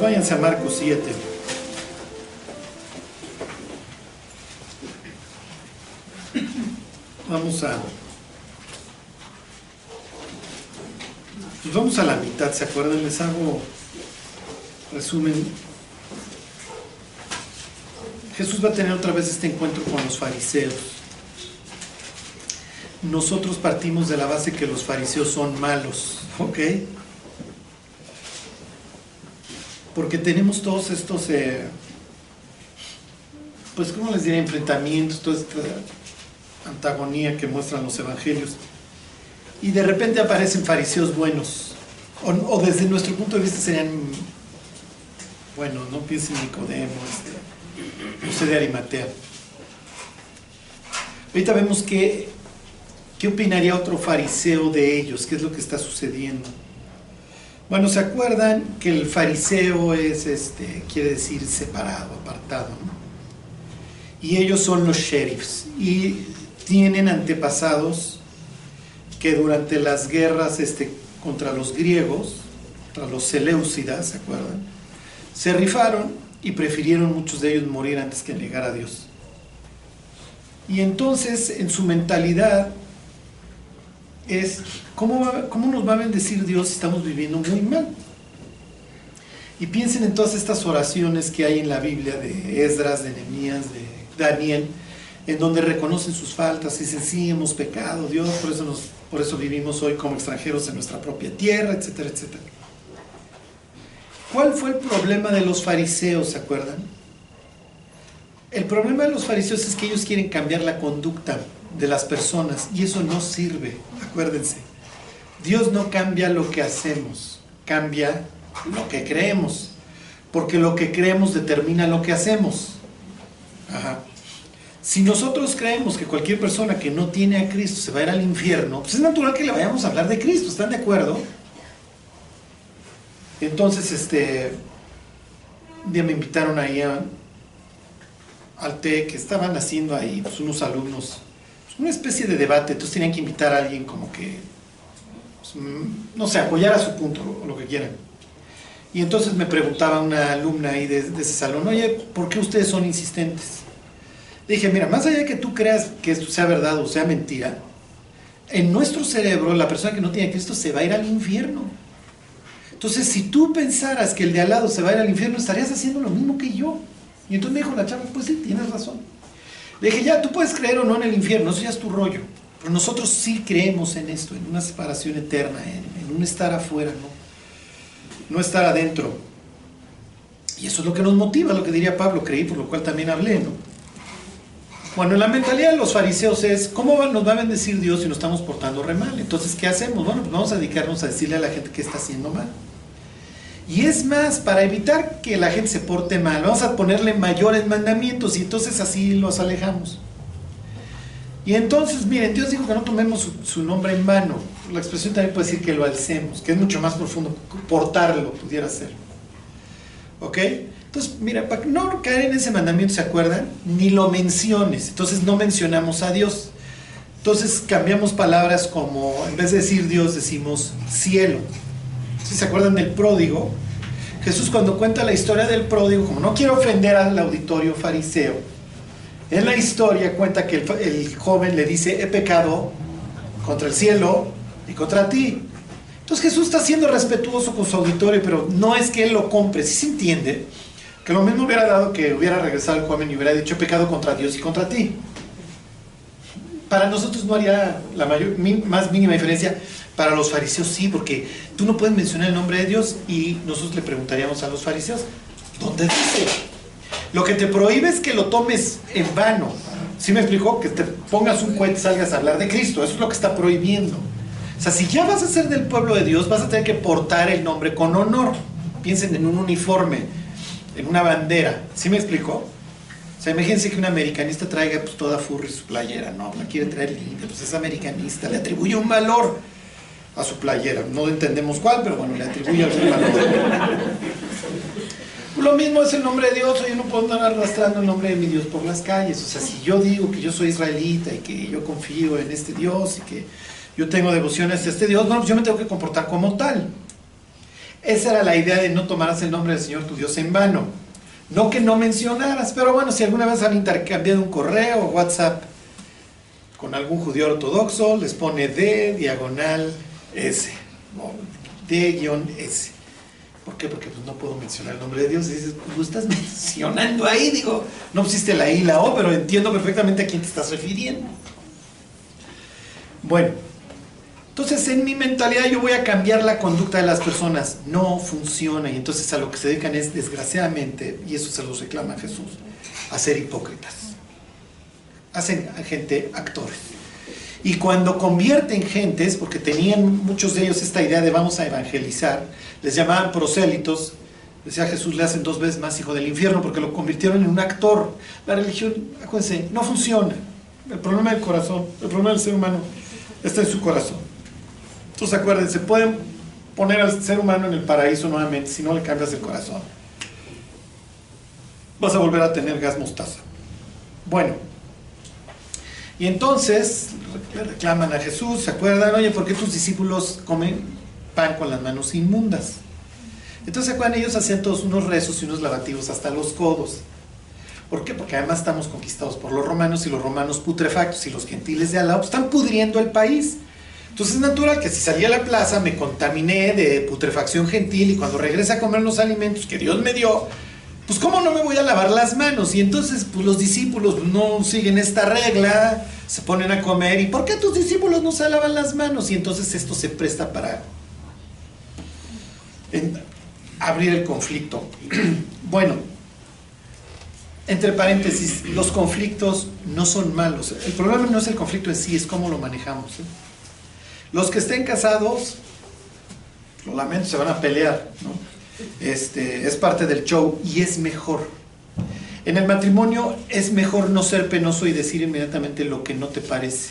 Váyanse a Marcos 7. Vamos a... Pues vamos a la mitad, ¿se acuerdan? Les hago resumen. Jesús va a tener otra vez este encuentro con los fariseos. Nosotros partimos de la base que los fariseos son malos, ¿ok? Porque tenemos todos estos, eh, pues, ¿cómo les diré? Enfrentamientos, toda esta antagonía que muestran los evangelios. Y de repente aparecen fariseos buenos, o, desde nuestro punto de vista serían, bueno, no piensen en Nicodemo, este, José de Arimatea. Ahorita vemos que, qué opinaría otro fariseo de ellos, qué es lo que está sucediendo. Bueno, ¿se acuerdan que el fariseo es, este, quiere decir separado, apartado? ¿no? Y ellos son los sheriffs y tienen antepasados que durante las guerras este, contra los griegos, contra los Seleucidas, ¿se acuerdan? Se rifaron y prefirieron muchos de ellos morir antes que negar a Dios. Y entonces en su mentalidad es, ¿cómo, ¿cómo nos va a bendecir Dios si estamos viviendo muy mal? Y piensen en todas estas oraciones que hay en la Biblia de Esdras, de Nehemías, de Daniel, en donde reconocen sus faltas y dicen, sí, hemos pecado, Dios, por eso, por eso vivimos hoy como extranjeros en nuestra propia tierra, etcétera, etcétera. ¿Cuál fue el problema de los fariseos, se acuerdan? El problema de los fariseos es que ellos quieren cambiar la conducta de las personas y eso no sirve, acuérdense. Dios no cambia lo que hacemos, cambia lo que creemos, porque lo que creemos determina lo que hacemos. Si nosotros creemos que cualquier persona que no tiene a Cristo se va a ir al infierno, pues es natural que le vayamos a hablar de Cristo, ¿están de acuerdo? Entonces, este, un día me invitaron ahí al té que estaban haciendo ahí pues, unos alumnos, una especie de debate, entonces tenían que invitar a alguien como que, pues, mm, no sé, apoyar a su punto o lo que quieran. Y entonces me preguntaba una alumna ahí de, de ese salón, oye, ¿por qué ustedes son insistentes? Le dije, mira, más allá de que tú creas que esto sea verdad o sea mentira, en nuestro cerebro la persona que no tiene Cristo se va a ir al infierno. Entonces, si tú pensaras que el de al lado se va a ir al infierno, estarías haciendo lo mismo que yo. Y entonces me dijo la chava, pues sí, tienes razón. Le dije, ya, tú puedes creer o no en el infierno, eso ya es tu rollo. Pero nosotros sí creemos en esto, en una separación eterna, en, un estar afuera, ¿no? No estar adentro. Y eso es lo que nos motiva, lo que diría Pablo, creí, por lo cual también hablé, ¿no? Bueno, la mentalidad de los fariseos es, ¿cómo nos va a bendecir Dios si nos estamos portando re mal? Entonces, ¿qué hacemos? Bueno, pues vamos a dedicarnos a decirle a la gente que está haciendo mal. Y es más, para evitar que la gente se porte mal, vamos a ponerle mayores mandamientos y entonces así los alejamos. Y entonces, miren, Dios dijo que no tomemos su, nombre en vano. La expresión también puede decir que lo alcemos, que es mucho más profundo, portarlo pudiera ser. ¿Ok? Entonces, mira, para no caer en ese mandamiento, ¿se acuerdan? Ni lo menciones. Entonces no mencionamos a Dios. Entonces cambiamos palabras como, en vez de decir Dios, decimos cielo. Si se acuerdan del pródigo, Jesús cuando cuenta la historia del pródigo, como no quiero ofender al auditorio fariseo, en la historia cuenta que el, joven le dice, he pecado contra el cielo y contra ti. Entonces Jesús está siendo respetuoso con su auditorio, pero no es que él lo compre, si se entiende que lo mismo hubiera dado que hubiera regresado el joven y hubiera dicho, he pecado contra Dios y contra ti. Para nosotros no haría la mayor, más mínima diferencia, para los fariseos sí, porque tú no puedes mencionar el nombre de Dios y nosotros le preguntaríamos a los fariseos, ¿dónde dice? Lo que te prohíbe es que lo tomes en vano. ¿Sí me explicó? Que te pongas un cohete y salgas a hablar de Cristo. Eso es lo que está prohibiendo. O sea, si ya vas a ser del pueblo de Dios, vas a tener que portar el nombre con honor. Piensen en un uniforme, en una bandera. ¿Sí me explicó? O sea, imagínense que un americanista traiga pues, toda furry su playera. No, la quiere traer linda, pues es americanista. Le atribuye un valor a su playera. No entendemos cuál, pero bueno, le atribuye algún valor. Lo mismo es el nombre de Dios, yo no puedo andar arrastrando el nombre de mi Dios por las calles. O sea, si yo digo que yo soy israelita y que yo confío en este Dios y que yo tengo devoción hacia este Dios, no, yo me tengo que comportar como tal. Esa era la idea de no tomarás el nombre del Señor tu Dios en vano. No que no mencionaras, pero bueno, si alguna vez han intercambiado un correo o WhatsApp con algún judío ortodoxo, les pone D diagonal S, D-S. ¿Por qué? Porque pues, no puedo mencionar el nombre de Dios. Y dices, pues lo estás mencionando ahí, digo, no pusiste la I y la O, pero entiendo perfectamente a quién te estás refiriendo. Bueno, entonces en mi mentalidad yo voy a cambiar la conducta de las personas. No funciona y entonces a lo que se dedican es, desgraciadamente, y eso se los reclama Jesús, a ser hipócritas. Hacen a gente actores. Y cuando convierten gentes, porque tenían muchos de ellos esta idea de vamos a evangelizar, les llamaban prosélitos, decía Jesús, le hacen dos veces más hijo del infierno porque lo convirtieron en un actor. La religión, acuérdense, no funciona. El problema del corazón, el problema del ser humano está en su corazón. Entonces acuérdense, pueden poner al ser humano en el paraíso nuevamente si no le cambias el corazón. Vas a volver a tener gas mostaza. Bueno, y entonces reclaman a Jesús, ¿se acuerdan? Oye, ¿por qué tus discípulos comen pan con las manos inmundas? Entonces, ¿se acuerdan? Ellos hacían todos unos rezos y unos lavativos hasta los codos. ¿Por qué? Porque además estamos conquistados por los romanos y los romanos putrefactos y los gentiles de al lado están pudriendo el país. Entonces es natural que si salí a la plaza me contaminé de putrefacción gentil y cuando regrese a comer los alimentos que Dios me dio, pues cómo no me voy a lavar las manos. Y entonces pues los discípulos no siguen esta regla, se ponen a comer. ¿Y por qué tus discípulos no se lavan las manos? Y entonces esto se presta para abrir el conflicto. bueno, entre paréntesis, los conflictos no son malos. El problema no es el conflicto en sí, es cómo lo manejamos. ¿eh? Los que estén casados, lo lamento, se van a pelear, ¿no? Este, es parte del show y es mejor. En el matrimonio es mejor no ser penoso y decir inmediatamente lo que no te parece,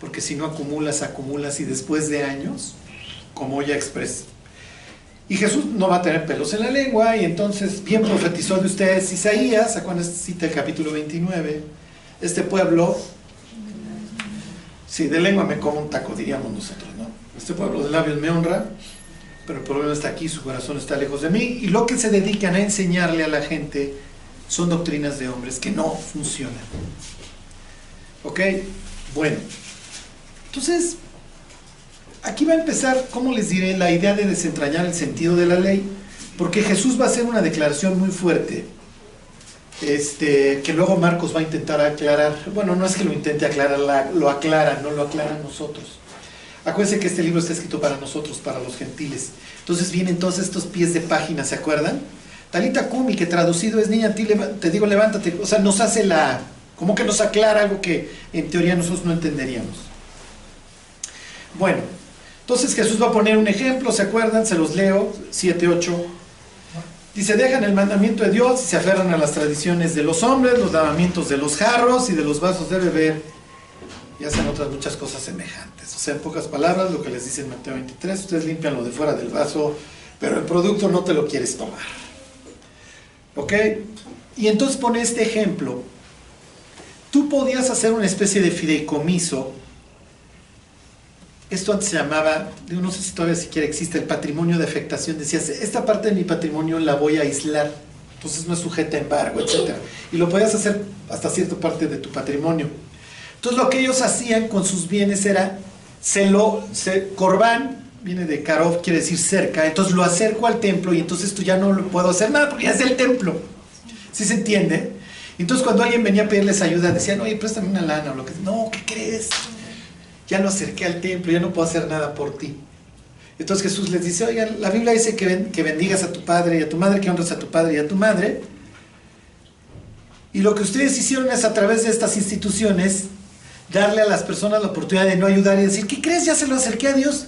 porque si no acumulas, acumulas y después de años, como ya expresa. Y Jesús no va a tener pelos en la lengua y entonces bien profetizó de ustedes Isaías, cuando cita el capítulo 29? Este pueblo, sí, de lengua me como un taco, diríamos nosotros, ¿no? Este pueblo de labios me honra, pero el problema está aquí, su corazón está lejos de mí, y lo que se dedican a enseñarle a la gente son doctrinas de hombres que no funcionan. ¿Ok? Bueno, entonces, aquí va a empezar, ¿cómo les diré? La idea de desentrañar el sentido de la ley, porque Jesús va a hacer una declaración muy fuerte, este, que luego Marcos va a intentar aclarar. Bueno, no es que lo intente aclarar, lo aclara, no lo aclara nosotros. Acuérdense que este libro está escrito para nosotros, para los gentiles. Entonces vienen todos estos pies de página, ¿se acuerdan? Talita Kumi, que traducido es niña, te digo levántate. O sea, nos hace la. como que nos aclara algo que en teoría nosotros no entenderíamos. Bueno, entonces Jesús va a poner un ejemplo, ¿se acuerdan? Se los leo, 7, 8. Dice, dejan el mandamiento de Dios y se aferran a las tradiciones de los hombres, los lavamientos de los jarros y de los vasos de beber y hacen otras muchas cosas semejantes. O sea, en pocas palabras, lo que les dice en Mateo 23, ustedes limpian lo de fuera del vaso, pero el producto no te lo quieres tomar. ¿Ok? Y entonces pone este ejemplo. Tú podías hacer una especie de fideicomiso. Esto antes se llamaba, no sé si todavía siquiera existe, el patrimonio de afectación. Decías, esta parte de mi patrimonio la voy a aislar, entonces no es sujeta a embargo, etc. Y lo podías hacer hasta cierta parte de tu patrimonio. Entonces lo que ellos hacían con sus bienes era, se lo, se, Corbán, viene de Karov, quiere decir cerca, entonces lo acerco al templo y entonces esto ya no lo puedo hacer nada porque ya es el templo. ¿Sí se entiende? Entonces cuando alguien venía a pedirles ayuda, decían, oye, préstame una lana o lo que No, ¿qué crees? Ya lo acerqué al templo, ya no puedo hacer nada por ti. Entonces Jesús les dice, oigan, la Biblia dice que, que bendigas a tu padre y a tu madre, que honres a tu padre y a tu madre. Y lo que ustedes hicieron es a través de estas instituciones darle a las personas la oportunidad de no ayudar y decir, ¿qué crees? Ya se lo acerqué a Dios.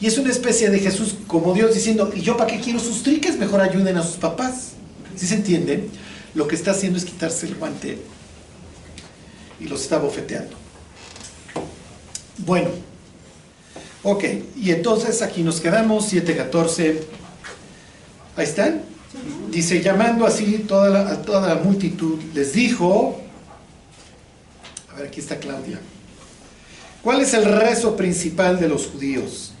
Y es una especie de Jesús como Dios diciendo, ¿y yo para qué quiero sus triques? Mejor ayuden a sus papás. ¿Sí se entiende? Lo que está haciendo es quitarse el guante y los está bofeteando. Bueno, ok, y entonces aquí nos quedamos, 7.14. Ahí están. Dice, llamando así toda a toda la multitud, les dijo, aquí está Claudia. ¿Cuál es el rezo principal de los judíos?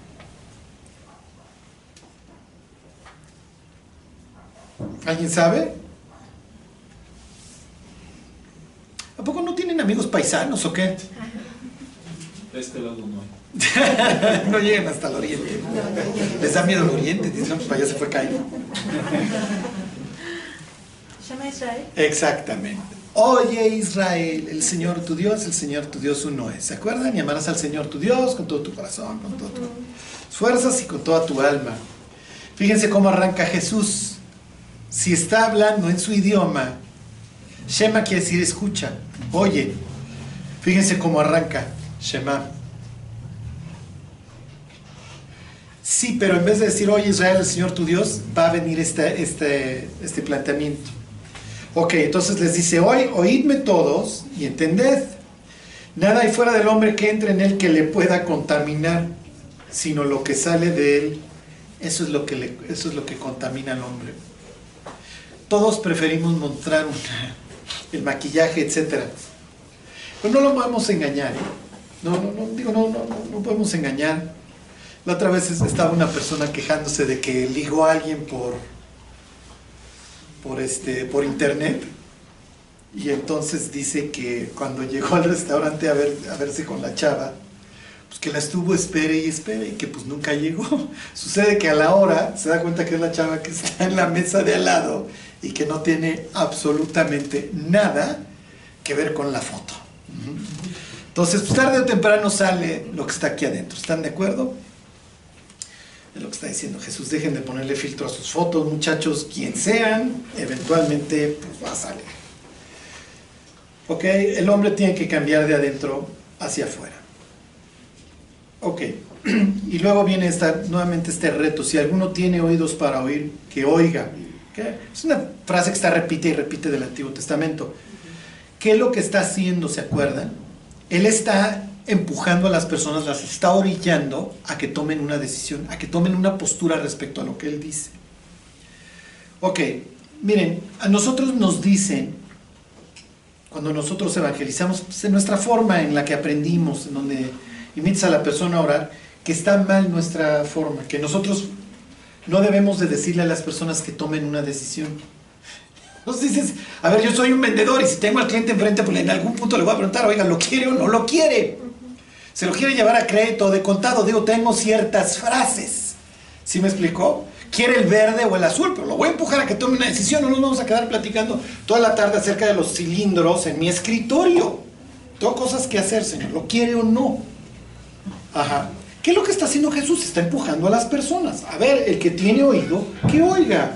¿Alguien sabe? ¿A poco no tienen amigos paisanos o qué? De este lado no hay. no llegan hasta el oriente. Les da miedo el oriente, dicen, no, pues para allá se fue Caín. Exactamente. Oye Israel, el Señor tu Dios, el Señor tu Dios uno es. ¿Se acuerdan? Y amarás al Señor tu Dios con todo tu corazón, con todas tus fuerzas y con toda tu alma. Fíjense cómo arranca Jesús. Si está hablando en su idioma, Shema quiere decir escucha, oye. Fíjense cómo arranca Shema. Sí, pero en vez de decir, oye Israel, el Señor tu Dios, va a venir este, este, este planteamiento. Ok, entonces les dice, hoy oídme todos y entended. Nada hay fuera del hombre que entre en él que le pueda contaminar, sino lo que sale de él. Eso es lo que, eso es lo que contamina al hombre. Todos preferimos mostrar el maquillaje, etc. Pero no lo podemos engañar. ¿eh? No, no, no, digo, no, no, no, no podemos engañar. La otra vez estaba una persona quejándose de que ligó a alguien por, por, este, por internet y entonces dice que cuando llegó al restaurante a, ver, a verse con la chava, pues que la estuvo espere y espere y que pues nunca llegó. Sucede que a la hora se da cuenta que es la chava que está en la mesa de al lado y que no tiene absolutamente nada que ver con la foto. Entonces, pues tarde o temprano sale lo que está aquí adentro. ¿Están de acuerdo? Es lo que está diciendo Jesús. Dejen de ponerle filtro a sus fotos, muchachos, quien sean, eventualmente pues va a salir. Ok, el hombre tiene que cambiar de adentro hacia afuera. Ok, y luego viene esta, nuevamente este reto. Si alguno tiene oídos para oír, que oiga. Es una frase que está repite y repite del Antiguo Testamento. ¿Qué es lo que está haciendo? ¿Se acuerdan? Él está empujando a las personas, las está orillando a que tomen una decisión, a que tomen una postura respecto a lo que él dice. Ok, miren, a nosotros nos dicen, cuando nosotros evangelizamos, pues, en nuestra forma en la que aprendimos, en donde imitas a la persona a orar, que está mal nuestra forma, que nosotros no debemos de decirle a las personas que tomen una decisión. Entonces dices, a ver, yo soy un vendedor y si tengo al cliente enfrente, pues en algún punto le voy a preguntar, oiga, ¿lo quiere o no lo quiere? Se lo quiere llevar a crédito de contado. Digo, tengo ciertas frases. ¿Sí me explicó? Quiere el verde o el azul, pero lo voy a empujar a que tome una decisión. No nos vamos a quedar platicando toda la tarde acerca de los cilindros en mi escritorio. Tengo cosas que hacer, Señor. ¿Lo quiere o no? Ajá. ¿Qué es lo que está haciendo Jesús? Está empujando a las personas. A ver, el que tiene oído, que oiga.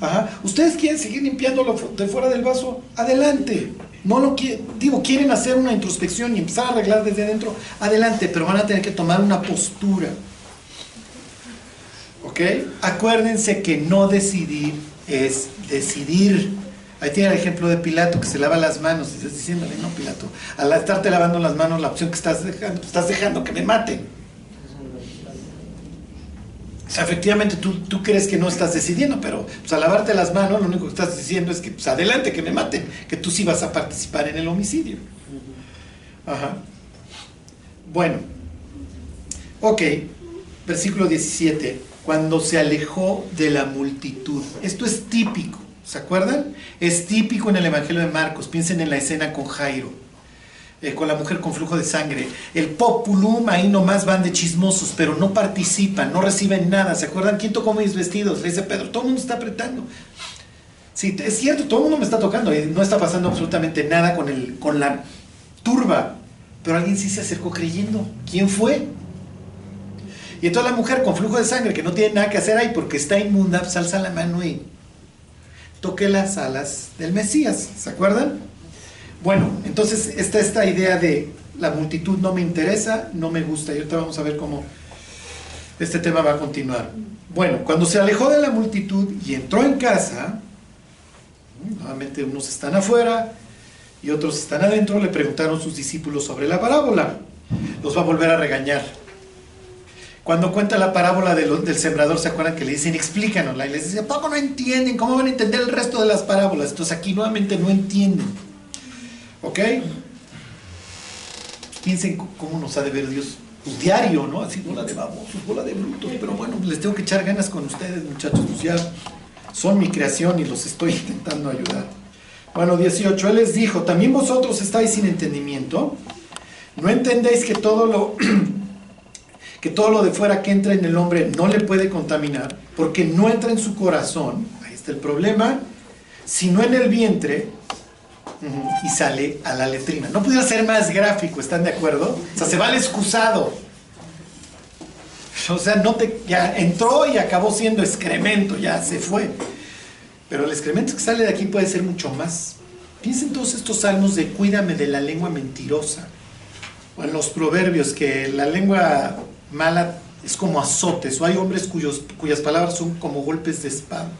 Ajá. ¿Ustedes quieren seguir limpiándolo fu- de fuera del vaso? Adelante. No lo quieren, digo, quieren hacer una introspección y empezar a arreglar desde adentro. Adelante, pero van a tener que tomar una postura. ¿Ok? Acuérdense que no decidir es decidir. Ahí tiene el ejemplo de Pilato que se lava las manos. Y estás diciéndole, no, Pilato, al estarte lavando las manos, la opción que estás dejando, estás dejando que me maten. O sea, efectivamente tú, tú crees que no estás decidiendo, pero pues, al lavarte las manos lo único que estás diciendo es que pues, adelante, que me maten, que tú sí vas a participar en el homicidio. Ajá. Bueno, ok, versículo 17, cuando se alejó de la multitud. Esto es típico, ¿se acuerdan? Es típico en el Evangelio de Marcos, piensen en la escena con Jairo eh, con la mujer con flujo de sangre. El populum ahí nomás van de chismosos, pero no participan, no reciben nada. ¿Se acuerdan quién tocó mis vestidos? Le dice Pedro, todo el mundo está apretando. Sí, es cierto, todo el mundo me está tocando y no está pasando absolutamente nada con, el, con la turba. Pero alguien sí se acercó creyendo. ¿Quién fue? Y entonces la mujer con flujo de sangre que no tiene nada que hacer ahí porque está inmunda, pues alza la mano y toque las alas del Mesías. ¿Se acuerdan? Bueno, entonces está esta idea de la multitud no me interesa, no me gusta. Y ahorita vamos a ver cómo este tema va a continuar. Bueno, cuando se alejó de la multitud y entró en casa, nuevamente unos están afuera y otros están adentro, le preguntaron sus discípulos sobre la parábola. Los va a volver a regañar. Cuando cuenta la parábola del sembrador, ¿se acuerdan que le dicen explícanosla? Y les dice, poco no entienden? ¿Cómo van a entender el resto de las parábolas? Entonces aquí nuevamente no entienden. ¿Ok? Piensen cómo nos ha de ver Dios pues, diario, ¿no? Así bola de babosos, bola de brutos. Pero bueno, les tengo que echar ganas con ustedes, muchachos. Pues ya son mi creación y los estoy intentando ayudar. Bueno, 18, Él les dijo, ¿también vosotros estáis sin entendimiento? ¿No entendéis que todo lo, que todo lo de fuera que entra en el hombre no le puede contaminar? Porque no entra en su corazón, ahí está el problema, sino en el vientre y sale a la letrina. No pudiera ser más gráfico, ¿están de acuerdo? O sea, se va al excusado. O sea, no te, ya entró y acabó siendo excremento, ya se fue. Pero el excremento que sale de aquí puede ser mucho más. Piensen todos estos salmos de cuídame de la lengua mentirosa. O en los proverbios que la lengua mala es como azotes, o hay hombres cuyas palabras son como golpes de espada.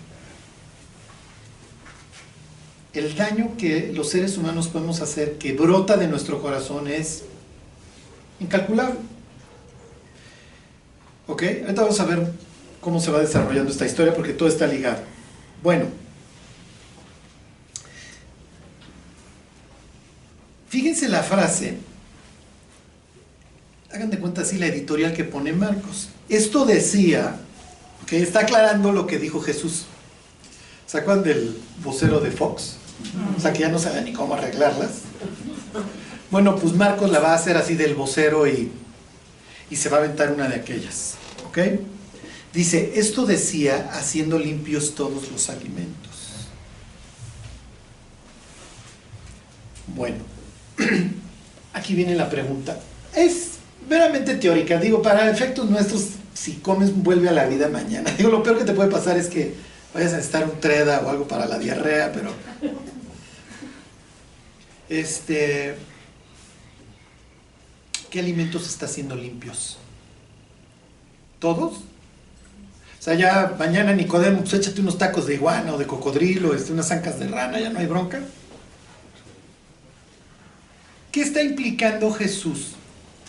El daño que los seres humanos podemos hacer, que brota de nuestro corazón, es incalculable. ¿Ok? Ahorita vamos a ver cómo se va desarrollando esta historia porque todo está ligado. Bueno, fíjense la frase, hagan de cuenta así la editorial que pone Marcos. Esto decía, que está aclarando lo que dijo Jesús. ¿Se acuerdan del vocero de Fox? O sea, que ya no sabe ni cómo arreglarlas. Bueno, pues Marcos la va a hacer así del vocero y, y se va a aventar una de aquellas. ¿Ok? Dice, esto decía haciendo limpios todos los alimentos. Bueno, aquí viene la pregunta. Es veramente teórica, digo, para efectos nuestros, si comes vuelve a la vida mañana. Digo, lo peor que te puede pasar es que vayas a necesitar un treda o algo para la diarrea, pero... Este... ¿Qué alimentos está haciendo limpios? ¿Todos? O sea, ya mañana Nicodemo, pues échate unos tacos de iguana o de cocodrilo, este, unas zancas de rana, ya no hay bronca. ¿Qué está implicando Jesús?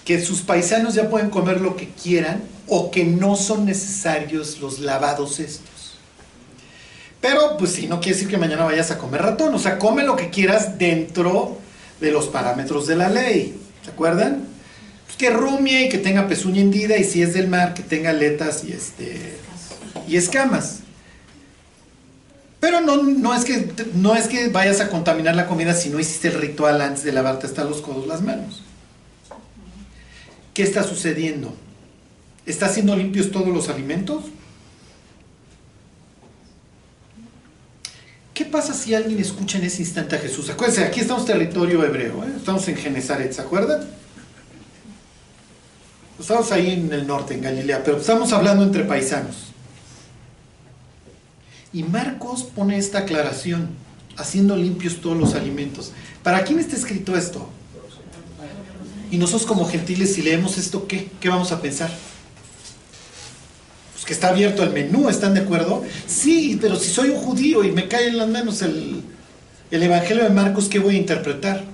Que sus paisanos ya pueden comer lo que quieran o que no son necesarios los lavados estos. Pero, pues sí, no quiere decir que mañana vayas a comer ratón. O sea, come lo que quieras dentro de los parámetros de la ley. ¿Se acuerdan? Pues que rumie y que tenga pezuña hendida y si es del mar, que tenga aletas y este y escamas. Pero no, no, es que, no es que vayas a contaminar la comida si no hiciste el ritual antes de lavarte hasta los codos las manos. ¿Qué está sucediendo? ¿Está haciendo limpios todos los alimentos? ¿Qué pasa si alguien escucha en ese instante a Jesús? Acuérdense, aquí estamos territorio hebreo, ¿eh? estamos en Genezaret, ¿se acuerdan? Estamos ahí en el norte, en Galilea, pero estamos hablando entre paisanos. Y Marcos pone esta aclaración, haciendo limpios todos los alimentos. ¿Para quién está escrito esto? Y nosotros como gentiles, si leemos esto, ¿qué? ¿Qué vamos a pensar? Pues que está abierto el menú, ¿están de acuerdo? Sí, pero si soy un judío y me cae en las manos el, el Evangelio de Marcos, ¿qué voy a interpretar?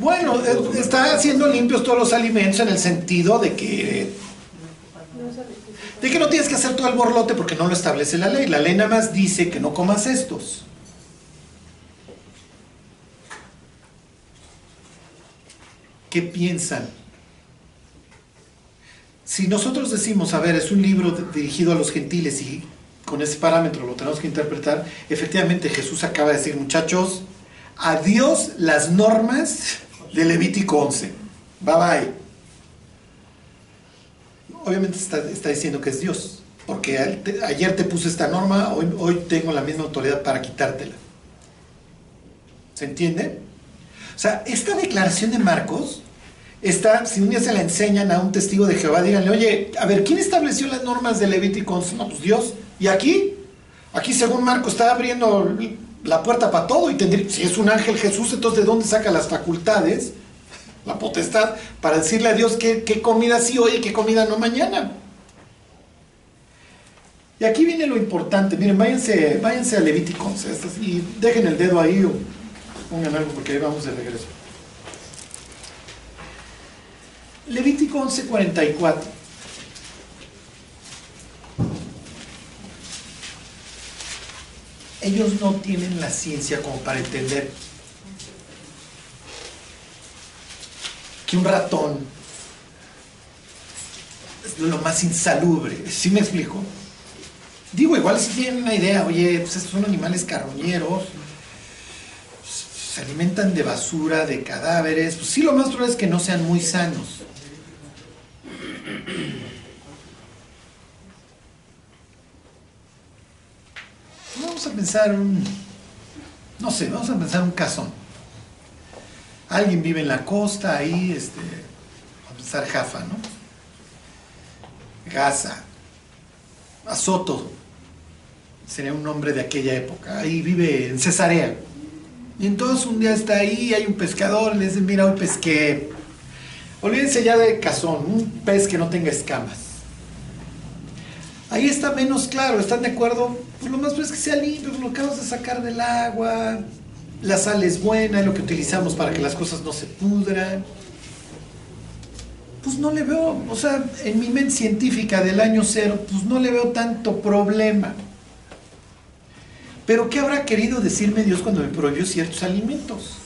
Bueno, está haciendo limpios todos los alimentos en el sentido de que de que no tienes que hacer todo el borlote porque no lo establece la ley. La ley nada más dice que no comas estos. ¿Qué piensan? Si nosotros decimos, a ver, es un libro dirigido a los gentiles y con ese parámetro lo tenemos que interpretar, efectivamente Jesús acaba de decir, muchachos, adiós las normas de Levítico 11. Bye bye obviamente está, diciendo que es Dios, porque ayer te puse esta norma, hoy, hoy tengo la misma autoridad para quitártela. ¿Se entiende? O sea, esta declaración de Marcos está, si un día se la enseñan a un testigo de Jehová, díganle, oye, a ver, ¿quién estableció las normas de Levítico? No, pues Dios. ¿Y aquí? Aquí, según Marcos, está abriendo la puerta para todo y tendría, si es un ángel Jesús, entonces ¿de dónde saca las facultades la potestad para decirle a Dios qué, comida sí hoy y qué comida no mañana. Y aquí viene lo importante. Miren, váyanse, váyanse a Levítico 11 y dejen el dedo ahí o pongan algo porque ahí vamos de regreso. Levítico 11:44. Ellos no tienen la ciencia como para entender que un ratón es lo más insalubre. ¿Sí me explico? Digo, igual si tienen una idea, oye, pues estos son animales carroñeros, se alimentan de basura, de cadáveres, pues sí, lo más probable es que no sean muy sanos. Vamos a pensar un, no sé, vamos a pensar un casón. Alguien vive en la costa, ahí, este, vamos a pensar Jafa, ¿no? Gaza, Azoto, sería un nombre de aquella época, ahí vive en Cesarea. Y entonces un día está ahí, hay un pescador, le dice, mira, hoy pesqué. Olvídense ya de cazón, un pez que no tenga escamas. Ahí está menos claro, ¿están de acuerdo? Pues lo más es que sea limpio, lo acabas de sacar del agua, la sal es buena, es lo que utilizamos para que las cosas no se pudran. Pues no le veo, o sea, en mi mente científica del año cero, pues no le veo tanto problema. Pero ¿qué habrá querido decirme Dios cuando me prohibió ciertos alimentos?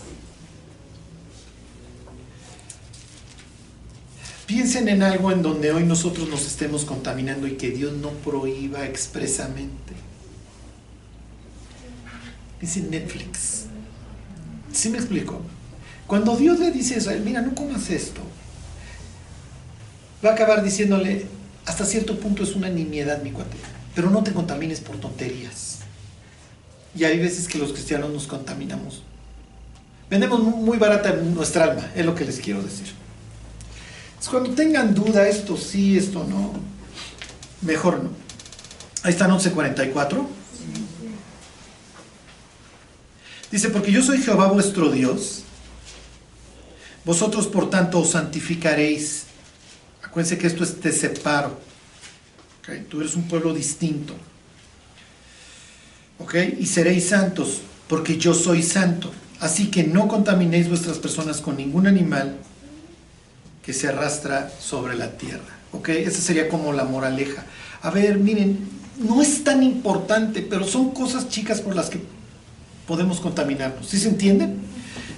Piensen en algo en donde hoy nosotros nos estemos contaminando y que Dios no prohíba expresamente. Dice Netflix. ¿Sí me explico? Cuando Dios le dice eso, mira, no comas esto, va a acabar diciéndole, hasta cierto punto es una nimiedad, mi cuate, pero no te contamines por tonterías. Y hay veces que los cristianos nos contaminamos. Vendemos muy barata nuestra alma, es lo que les quiero decir. Cuando tengan duda, esto sí, esto no, mejor no. Ahí están 1144. Dice, porque yo soy Jehová vuestro Dios, vosotros por tanto os santificaréis. Acuérdense que esto es te separo. Tú eres un pueblo distinto. Y seréis santos, porque yo soy santo. Así que no contaminéis vuestras personas con ningún animal que se arrastra sobre la tierra. ¿Ok? Esa sería como la moraleja. A ver, miren, no es tan importante, pero son cosas chicas por las que podemos contaminarnos. ¿Sí se entiende?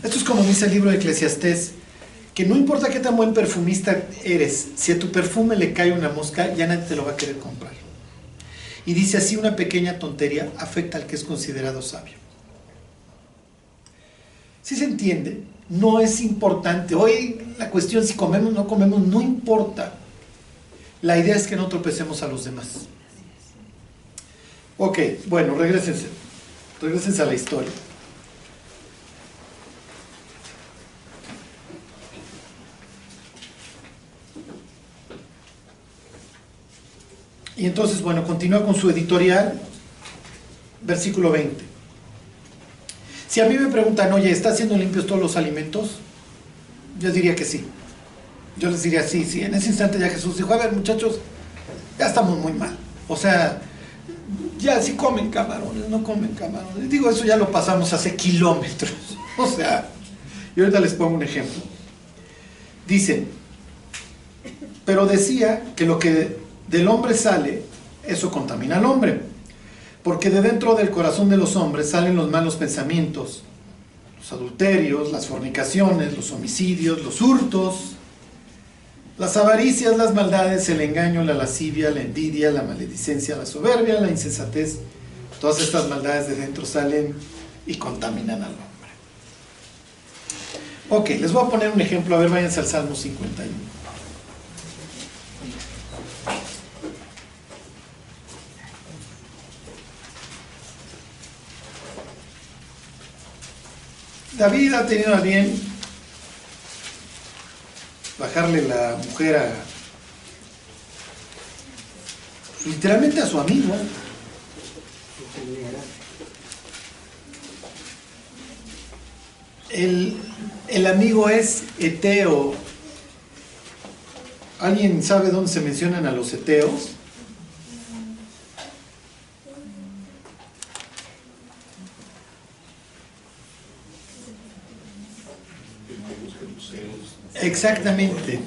Esto es como dice el libro de Eclesiastés, que no importa qué tan buen perfumista eres, si a tu perfume le cae una mosca, ya nadie te lo va a querer comprar. Y dice así, una pequeña tontería afecta al que es considerado sabio. ¿Sí se entiende? No es importante. Hoy la cuestión si comemos o no comemos no importa. La idea es que no tropecemos a los demás. Ok, bueno, regresense. Regresense a la historia. Y entonces, bueno, continúa con su editorial, versículo 20. Si a mí me preguntan, oye, ¿está haciendo limpios todos los alimentos? Yo diría que sí. Yo les diría sí, sí. En ese instante ya Jesús dijo, a ver muchachos, ya estamos muy mal. O sea, ya si comen camarones, no comen camarones. Digo, eso ya lo pasamos hace kilómetros. O sea, y ahorita les pongo un ejemplo. Dice, pero decía que lo que del hombre sale, eso contamina al hombre. Porque de dentro del corazón de los hombres salen los malos pensamientos, los adulterios, las fornicaciones, los homicidios, los hurtos, las avaricias, las maldades, el engaño, la lascivia, la envidia, la maledicencia, la soberbia, la insensatez. Todas estas maldades de dentro salen y contaminan al hombre. Ok, les voy a poner un ejemplo. A ver, váyanse al Salmo 51. David ha tenido a bien bajarle la mujer a literalmente a su amigo. El, el amigo es Eteo. ¿Alguien sabe dónde se mencionan a los Eteos? Exactamente.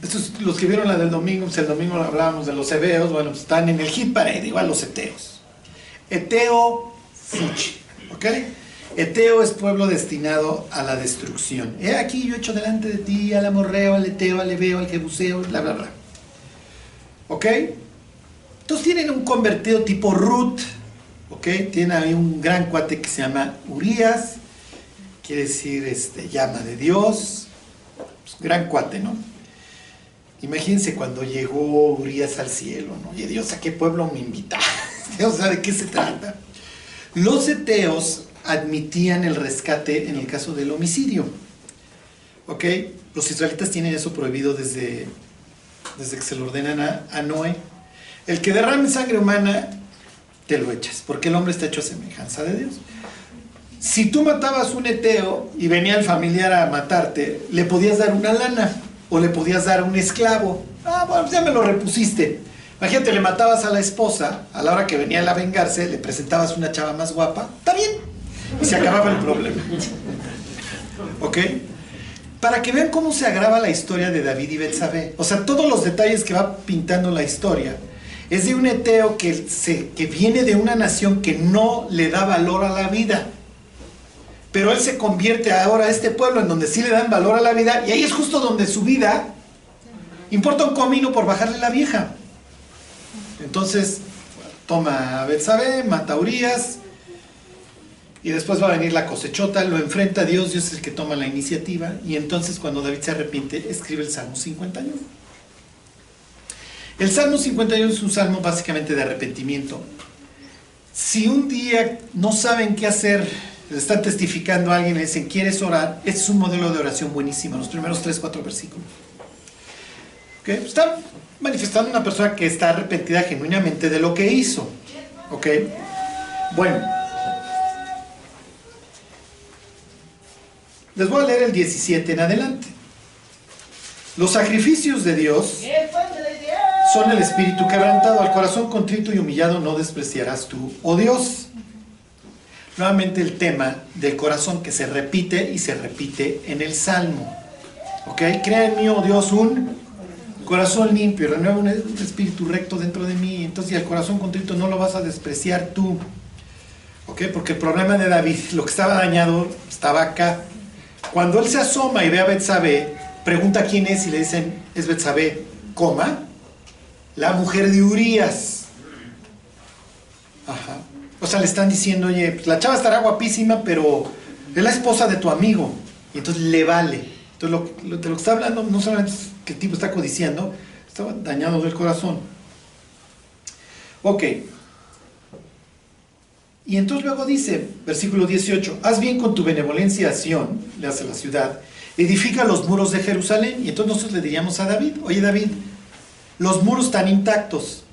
Estos, los que vieron la del domingo, pues el domingo hablábamos de los hebeos, bueno, pues están en el hit igual los eteos. Eteo Fuchi, ¿ok? Eteo es pueblo destinado a la destrucción. He aquí yo he hecho delante de ti al amorreo, al eteo, al ebeo, al jebuseo, bla, bla, bla. ¿Ok? Entonces tienen un convertido tipo Ruth, ¿ok? Tiene ahí un gran cuate que se llama Urias, quiere decir este, llama de Dios, pues, gran cuate, ¿no? Imagínense cuando llegó Urias al cielo, ¿no? Y Dios, ¿a qué pueblo me invita? o sea, ¿de qué se trata? Los eteos admitían el rescate en el caso del homicidio. ¿Ok? Los israelitas tienen eso prohibido desde, desde que se lo ordenan a, a Noé. El que derrame sangre humana, te lo echas, porque el hombre está hecho a semejanza de Dios. Si tú matabas un eteo y venía el familiar a matarte, le podías dar una lana o le podías dar un esclavo. Ah, bueno, ya me lo repusiste. Imagínate, le matabas a la esposa, a la hora que venía a vengarse, le presentabas una chava más guapa, está bien, y se acababa el problema. ¿Ok? Para que vean cómo se agrava la historia de David y Betsabé. O sea, todos los detalles que va pintando la historia es de un eteo que, se, que viene de una nación que no le da valor a la vida. Pero él se convierte ahora a este pueblo en donde sí le dan valor a la vida y ahí es justo donde su vida importa un comino por bajarle la vieja. Entonces toma a Betsabé, mata a Urias y después va a venir la cosechota, lo enfrenta a Dios, Dios es el que toma la iniciativa y entonces cuando David se arrepiente escribe el Salmo 51. El Salmo 51 es un salmo básicamente de arrepentimiento. Si un día no saben qué hacer, están testificando a alguien y le dicen, ¿quieres orar? Este es un modelo de oración buenísimo, los primeros 3, 4 versículos. ¿Okay? Está manifestando una persona que está arrepentida genuinamente de lo que hizo. Bueno. Les voy a leer el 17 en adelante. Los sacrificios de Dios son el espíritu quebrantado, al corazón contrito y humillado no despreciarás tú, oh Dios. Nuevamente el tema del corazón que se repite y se repite en el Salmo. ¿Ok? Crea en mí, oh Dios, un corazón limpio, renueva un espíritu recto dentro de mí. Entonces, el corazón contrito no lo vas a despreciar tú. ¿Ok? Porque el problema de David, lo que estaba dañado, estaba acá. Cuando él se asoma y ve a Betsabé, pregunta quién es y le dicen, es Betsabé, coma, la mujer de Urias. Ajá. O sea, le están diciendo, oye, pues, la chava estará guapísima, pero es la esposa de tu amigo. Y entonces le vale. Entonces, lo, de lo que está hablando no solamente es que el tipo está codiciando, está dañado del corazón. Ok. Y entonces luego dice, versículo 18, haz bien con tu benevolencia a Sión, le hace la ciudad, edifica los muros de Jerusalén. Y entonces nosotros le diríamos a David, oye David, los muros están intactos.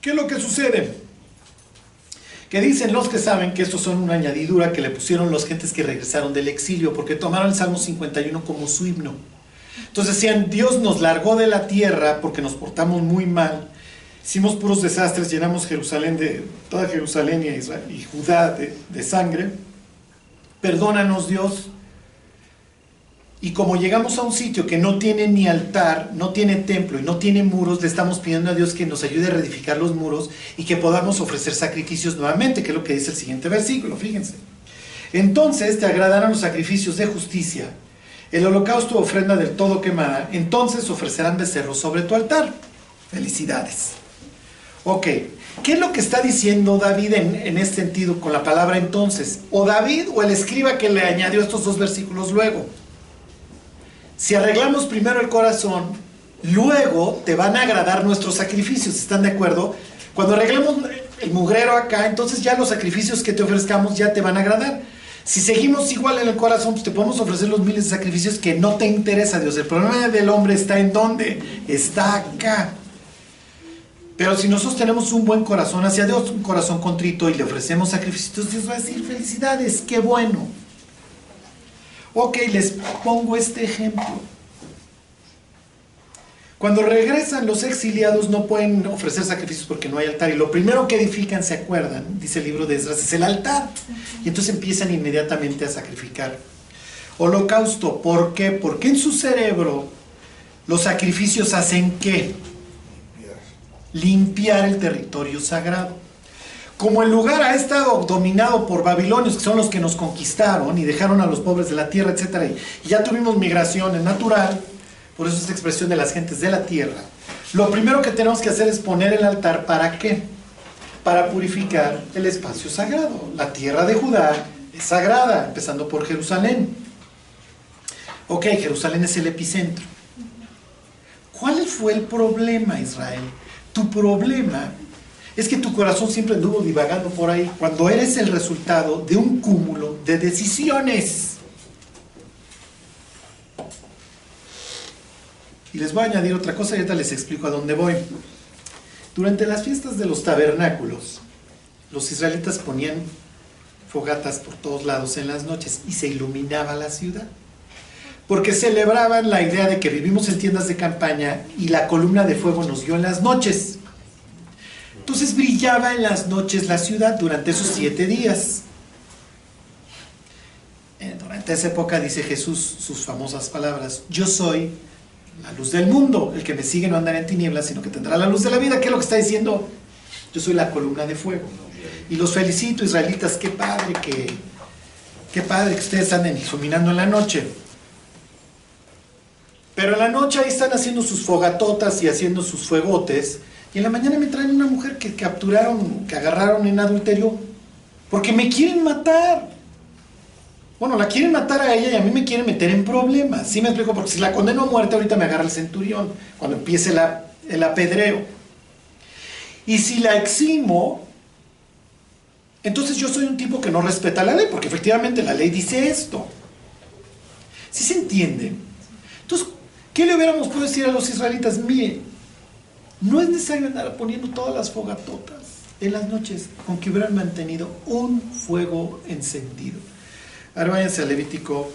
¿Qué es lo que sucede? Que dicen los que saben que estos son una añadidura que le pusieron los gentes que regresaron del exilio, porque tomaron el Salmo 51 como su himno. Entonces decían, Dios nos largó de la tierra porque nos portamos muy mal, hicimos puros desastres, llenamos Jerusalén de, toda Jerusalén y, y Judá de sangre. Perdónanos Dios, y como llegamos a un sitio que no tiene ni altar, no tiene templo y no tiene muros, le estamos pidiendo a Dios que nos ayude a reedificar los muros y que podamos ofrecer sacrificios nuevamente, que es lo que dice el siguiente versículo, fíjense. Entonces te agradarán los sacrificios de justicia, el holocausto ofrenda del todo quemada, entonces ofrecerán becerros sobre tu altar. Felicidades. Ok, ¿qué es lo que está diciendo David en, en este sentido con la palabra entonces? ¿O David o el escriba que le añadió estos dos versículos luego? Si arreglamos primero el corazón, luego te van a agradar nuestros sacrificios, ¿están de acuerdo? Cuando arreglemos el mugrero acá, entonces ya los sacrificios que te ofrezcamos ya te van a agradar. Si seguimos igual en el corazón, pues te podemos ofrecer los miles de sacrificios que no te interesa Dios. El problema del hombre está en dónde? Está acá. Pero si nosotros tenemos un buen corazón hacia Dios, un corazón contrito y le ofrecemos sacrificios, Dios va a decir felicidades, qué bueno. Ok, les pongo este ejemplo. Cuando regresan los exiliados no pueden ofrecer sacrificios porque no hay altar. Y lo primero que edifican, ¿se acuerdan? Dice el libro de Esdras, es el altar. Y entonces empiezan inmediatamente a sacrificar. Holocausto, ¿por qué? Porque en su cerebro los sacrificios hacen qué? Limpiar el territorio sagrado. Como el lugar ha estado dominado por babilonios, que son los que nos conquistaron y dejaron a los pobres de la tierra, etc. Y ya tuvimos migración, es natural, por eso esta expresión de las gentes de la tierra. Lo primero que tenemos que hacer es poner el altar, ¿para qué? Para purificar el espacio sagrado. La tierra de Judá es sagrada, empezando por Jerusalén. Ok, Jerusalén es el epicentro. ¿Cuál fue el problema, Israel? Tu problema es que tu corazón siempre anduvo divagando por ahí cuando eres el resultado de un cúmulo de decisiones. Y les voy a añadir otra cosa y ahorita les explico a dónde voy. Durante las fiestas de los tabernáculos, los israelitas ponían fogatas por todos lados en las noches y se iluminaba la ciudad. Porque celebraban la idea de que vivimos en tiendas de campaña y la columna de fuego nos dio en las noches. Entonces brillaba en las noches la ciudad durante esos siete días. Eh, durante esa época dice Jesús sus famosas palabras, yo soy la luz del mundo, el que me sigue no andará en tinieblas, sino que tendrá la luz de la vida. ¿Qué es lo que está diciendo? Yo soy la columna de fuego. Y los felicito, israelitas, qué padre que, qué padre que ustedes anden iluminando en la noche. Pero en la noche ahí están haciendo sus fogatotas y haciendo sus fuegotes y en la mañana me traen una mujer que capturaron, que agarraron en adulterio, porque me quieren matar. Bueno, la quieren matar a ella y a mí me quieren meter en problemas. ¿Sí me explico? Porque si la condeno a muerte, ahorita me agarra el centurión, cuando empiece el apedreo. Y si la eximo, entonces yo soy un tipo que no respeta la ley, porque efectivamente la ley dice esto. ¿Sí se entiende? Entonces, ¿qué le hubiéramos podido decir a los israelitas? Mire, no es necesario andar poniendo todas las fogatotas en las noches con que hubieran mantenido un fuego encendido. Ahora a Levítico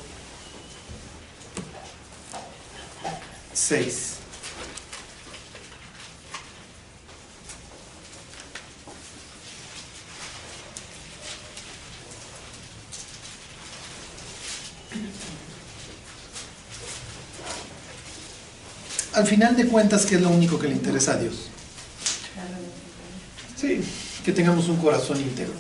6. Al final de cuentas, ¿qué es lo único que le interesa a Dios? Sí, que tengamos un corazón íntegro.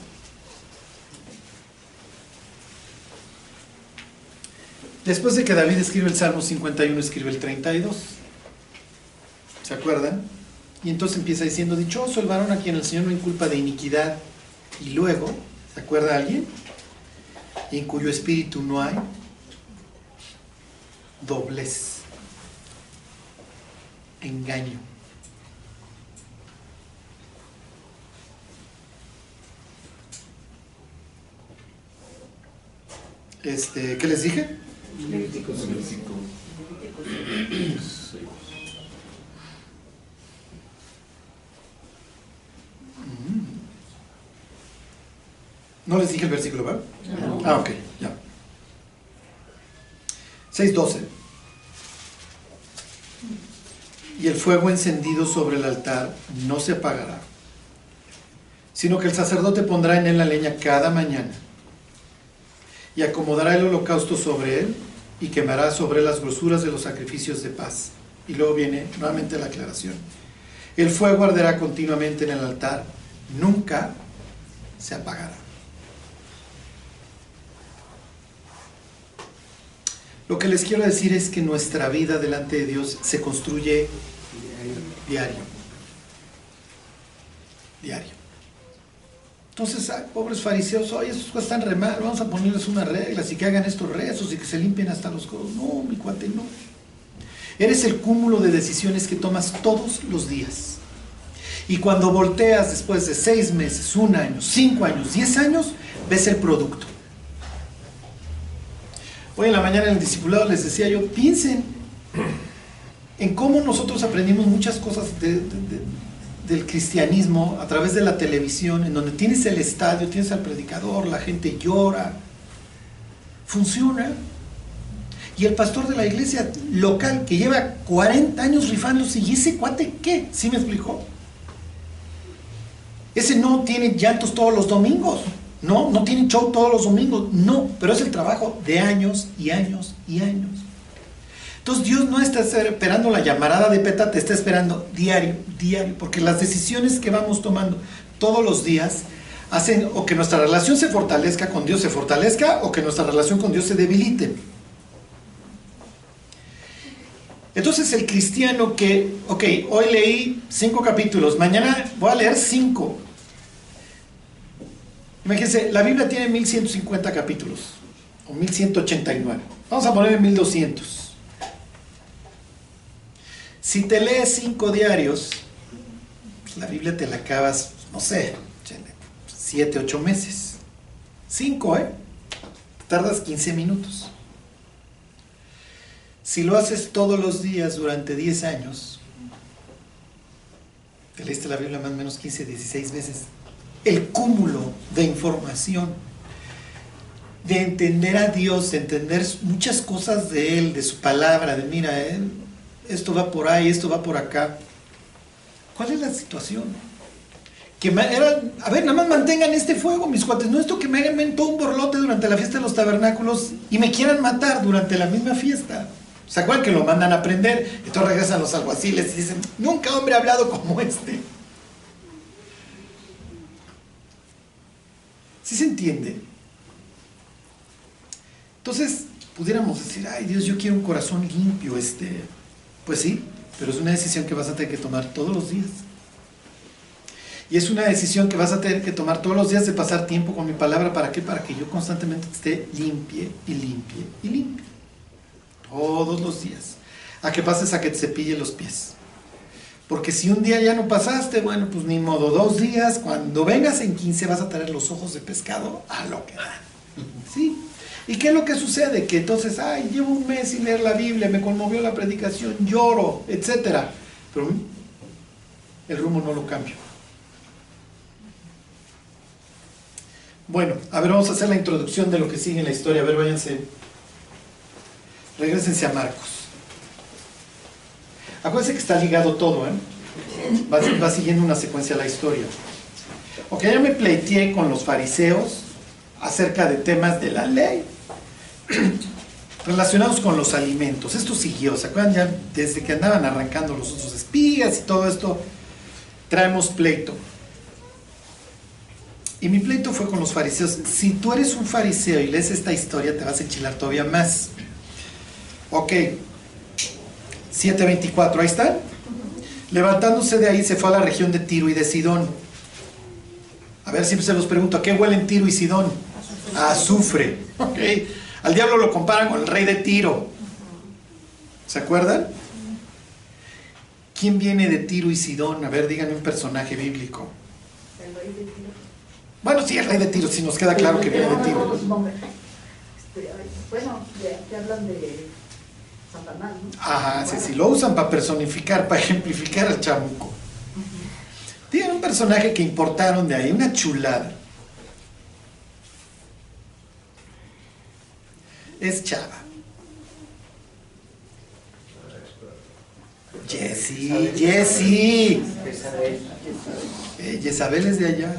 Después de que David escribe el Salmo 51, escribe el 32. ¿Se acuerdan? Y entonces empieza diciendo, dichoso el varón a quien el Señor no inculpa de iniquidad. Y luego, ¿se acuerda alguien? En cuyo espíritu no hay doblez engaño. Este, ¿Qué les dije? ¿No les dije el versículo, ¿verdad? Ah, ok, ya. 6.12 y el fuego encendido sobre el altar no se apagará, sino que el sacerdote pondrá en él la leña cada mañana y acomodará el holocausto sobre él y quemará sobre las grosuras de los sacrificios de paz. Y luego viene nuevamente la aclaración. El fuego arderá continuamente en el altar, nunca se apagará. Lo que les quiero decir es que nuestra vida delante de Dios se construye diario. Diario. Entonces, pobres fariseos, oye, esos están re mal, vamos a ponerles unas reglas y que hagan estos rezos y que se limpien hasta los codos. No, mi cuate, no. Eres el cúmulo de decisiones que tomas todos los días. Y cuando volteas después de seis meses, un año, cinco años, diez años, ves el producto. Hoy en la mañana en el discipulado les decía yo, piensen en cómo nosotros aprendimos muchas cosas del cristianismo a través de la televisión, en donde tienes el estadio, tienes al predicador, la gente llora. Funciona. Y el pastor de la iglesia local que lleva 40 años rifándose, ¿y ese cuate qué? ¿Sí me explicó? Ese no tiene llantos todos los domingos. No, no tienen show todos los domingos, no, pero es el trabajo de años y años y años. Entonces Dios no está esperando la llamarada de peta, te está esperando diario, diario, porque las decisiones que vamos tomando todos los días hacen o que nuestra relación se fortalezca con Dios, se fortalezca o que nuestra relación con Dios se debilite. Entonces el cristiano que, ok, hoy leí cinco capítulos, mañana voy a leer cinco. Imagínense, la Biblia tiene 1150 capítulos, o 1189. Vamos a poner 1200. Si te lees cinco diarios, pues la Biblia te la acabas, no sé, siete, ocho meses. Cinco, ¿eh? Tardas 15 minutos. Si lo haces todos los días durante 10 años, te leíste la Biblia más o menos 15, 16 veces, el cúmulo de información, de entender a Dios, de entender muchas cosas de Él, de su palabra, de mira, eh, esto va por ahí, esto va por acá. ¿Cuál es la situación? Que era, a ver, nada más mantengan este fuego, mis cuates. No esto que me hagan todo un borlote durante la fiesta de los tabernáculos y me quieran matar durante la misma fiesta. ¿Se acuerdan que lo mandan a prender? Todos regresan los alguaciles y dicen, nunca hombre ha hablado como este. ¿Sí se entiende? Entonces, pudiéramos decir, ay Dios, yo quiero un corazón limpio, este. Pues sí, pero es una decisión que vas a tener que tomar todos los días. Y es una decisión que vas a tener que tomar todos los días de pasar tiempo con mi palabra. ¿Para qué? Para que yo constantemente esté limpie y limpie y limpie. Todos los días. A que pases a que te cepille los pies. Porque si un día ya no pasaste, bueno, pues ni modo, dos días, cuando vengas en 15 vas a tener los ojos de pescado a lo que da. ¿Sí? ¿Y qué es lo que sucede? Que entonces, ay, llevo un mes sin leer la Biblia, me conmovió la predicación, lloro, etc. Pero el rumbo no lo cambio. Bueno, a ver, vamos a hacer la introducción de lo que sigue en la historia. A ver, váyanse. Regrésense a Marcos. Acuérdense que está ligado todo, ¿eh? Va, siguiendo una secuencia la historia. Ok, ya me pleiteé con los fariseos acerca de temas de la ley relacionados con los alimentos. Esto siguió, ¿se acuerdan ya? Desde que andaban arrancando los otros espigas y todo esto, traemos pleito. Y mi pleito fue con los fariseos. Si tú eres un fariseo y lees esta historia, te vas a enchilar todavía más. Ok. 7.24, ahí está. Levantándose de ahí se fue a la región de Tiro y de Sidón. A ver, siempre se los pregunto, ¿a qué huelen Tiro y Sidón? A azufre. Ok. Al diablo lo comparan con el rey de Tiro. ¿Se acuerdan? ¿Quién viene de Tiro y Sidón? A ver, díganme un personaje bíblico. El rey de Tiro. Bueno, sí, el rey de Tiro, si nos queda claro que viene de Tiro. Bueno, te hablan de Satanás, ¿no? Ajá, sí, sí, lo usan para personificar, para ejemplificar al chamuco. Tienen un personaje que importaron de ahí, una chulada. es Chava. Jesse, Jesse. Eh, Jezabel es de allá.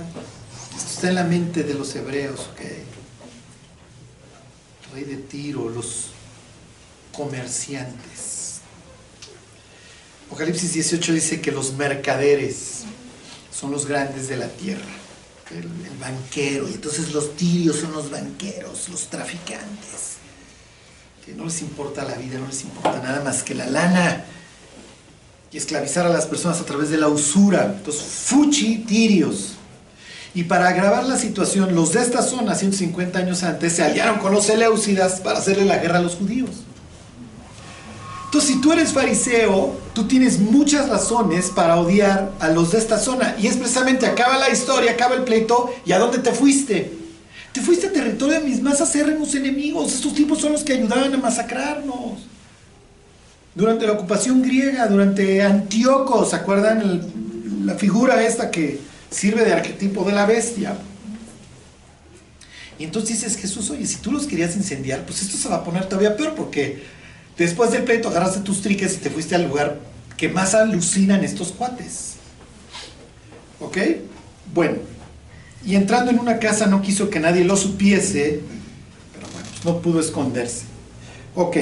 Esto está en la mente de los hebreos, ok. Rey de Tiro, los comerciantes. Apocalipsis 18 dice que los mercaderes son los grandes de la tierra. El, banquero. Y entonces los tirios son los banqueros, los traficantes que no les importa la vida, no les importa nada más que la lana y esclavizar a las personas a través de la usura. Entonces, fuchi tirios. Y para agravar la situación, los de esta zona, 150 años antes, se aliaron con los Eleusidas para hacerle la guerra a los judíos. Entonces, si tú eres fariseo, tú tienes muchas razones para odiar a los de esta zona. Y es precisamente, acaba la historia, acaba el pleito, ¿y a dónde te fuiste? Te fuiste a territorio de mis más acérrimos enemigos. Estos tipos son los que ayudaban a masacrarnos. Durante la ocupación griega, durante Antíoco, ¿se acuerdan? la figura esta que sirve de arquetipo de la bestia. Y entonces dices, Jesús, oye, si tú los querías incendiar, pues esto se va a poner todavía peor porque después del pleito agarraste tus triques y te fuiste al lugar que más alucinan estos cuates. ¿Ok? Bueno. Y entrando en una casa no quiso que nadie lo supiese, pero bueno, no pudo esconderse. Ok.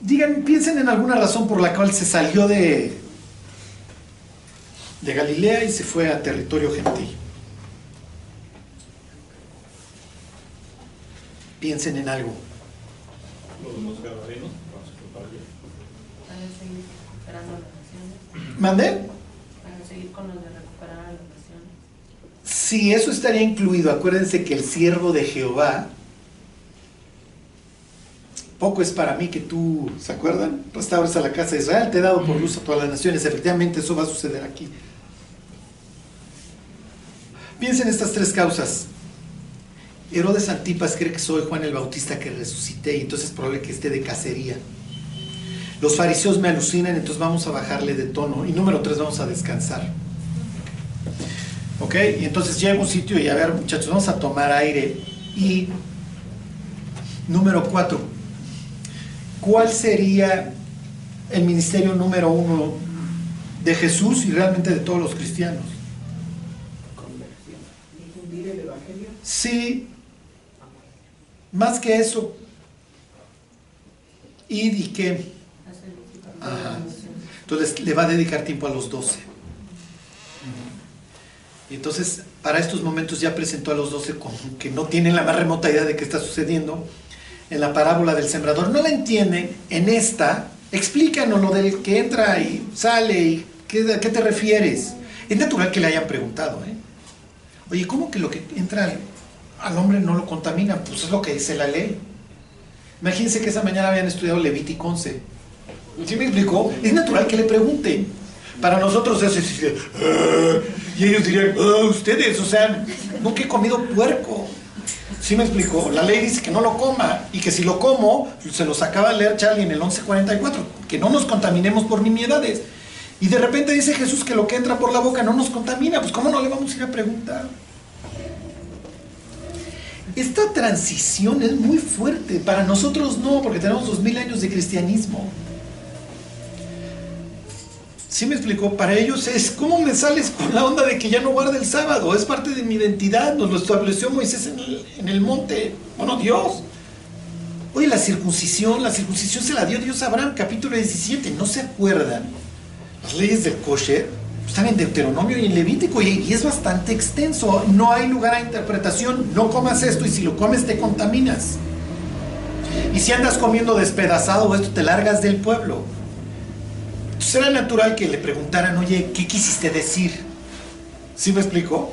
Digan, piensen en alguna razón por la cual se salió de, de Galilea y se fue a territorio gentil. Piensen en algo. Los recuperando las naciones. ¿Mandé? Para seguir con lo de recuperar a las naciones. Sí, eso estaría incluido. Acuérdense que el siervo de Jehová, poco es para mí que tú, ¿se acuerdan? Restaures a la casa de Israel, te he dado por luz a todas las naciones. Efectivamente, eso va a suceder aquí. Piensen en estas tres causas. Herodes Antipas cree que soy Juan el Bautista que resucité y entonces es probable que esté de cacería. Los fariseos me alucinan, entonces vamos a bajarle de tono. Y número tres, vamos a descansar. ¿Ok? Y entonces llego a un sitio y a ver, muchachos, vamos a tomar aire. Y número cuatro, ¿cuál sería el ministerio número uno de Jesús y realmente de todos los cristianos? Conversión. Difundir el Evangelio. Sí, más que eso. ¿Y y qué? Entonces le va a dedicar tiempo a los doce. Entonces, para estos momentos ya presentó a los doce que no tienen la más remota idea de qué está sucediendo. En la parábola del sembrador, no la entienden. En esta, explícanos lo del que entra y sale y qué, a qué te refieres. Es natural que le hayan preguntado, ¿eh? Oye, ¿cómo que lo que entra al, hombre no lo contamina? Pues es lo que dice la ley. Imagínense que esa mañana habían estudiado Levítico 11. ¿Sí me explicó? Es natural que le pregunten. Para nosotros es así, de, "Ah", y ellos dirían, "Ah, ustedes, o sea, nunca he comido puerco. ¿Sí me explicó? La ley dice que no lo coma y que si lo como, se los acaba de leer Charlie en el 1144, que no nos contaminemos por nimiedades. Y de repente dice Jesús que lo que entra por la boca no nos contamina, pues ¿cómo no le vamos a ir a preguntar? Esta transición es muy fuerte, para nosotros no, porque tenemos dos mil años de cristianismo. ¿Sí me explicó? Para ellos es, ¿cómo me sales con la onda de que ya no guarda el sábado? Es parte de mi identidad, nos lo estableció Moisés en el, en el monte. Bueno, Dios. Oye, la circuncisión, la circuncisión se la dio Dios Abraham, capítulo 17, ¿no se acuerdan? Las leyes del kosher están en Deuteronomio y en Levítico y, es bastante extenso. No hay lugar a interpretación, no comas esto y si lo comes te contaminas. Y si andas comiendo despedazado esto, te largas del pueblo. Entonces era natural que le preguntaran, oye, ¿qué quisiste decir? ¿Sí me explicó?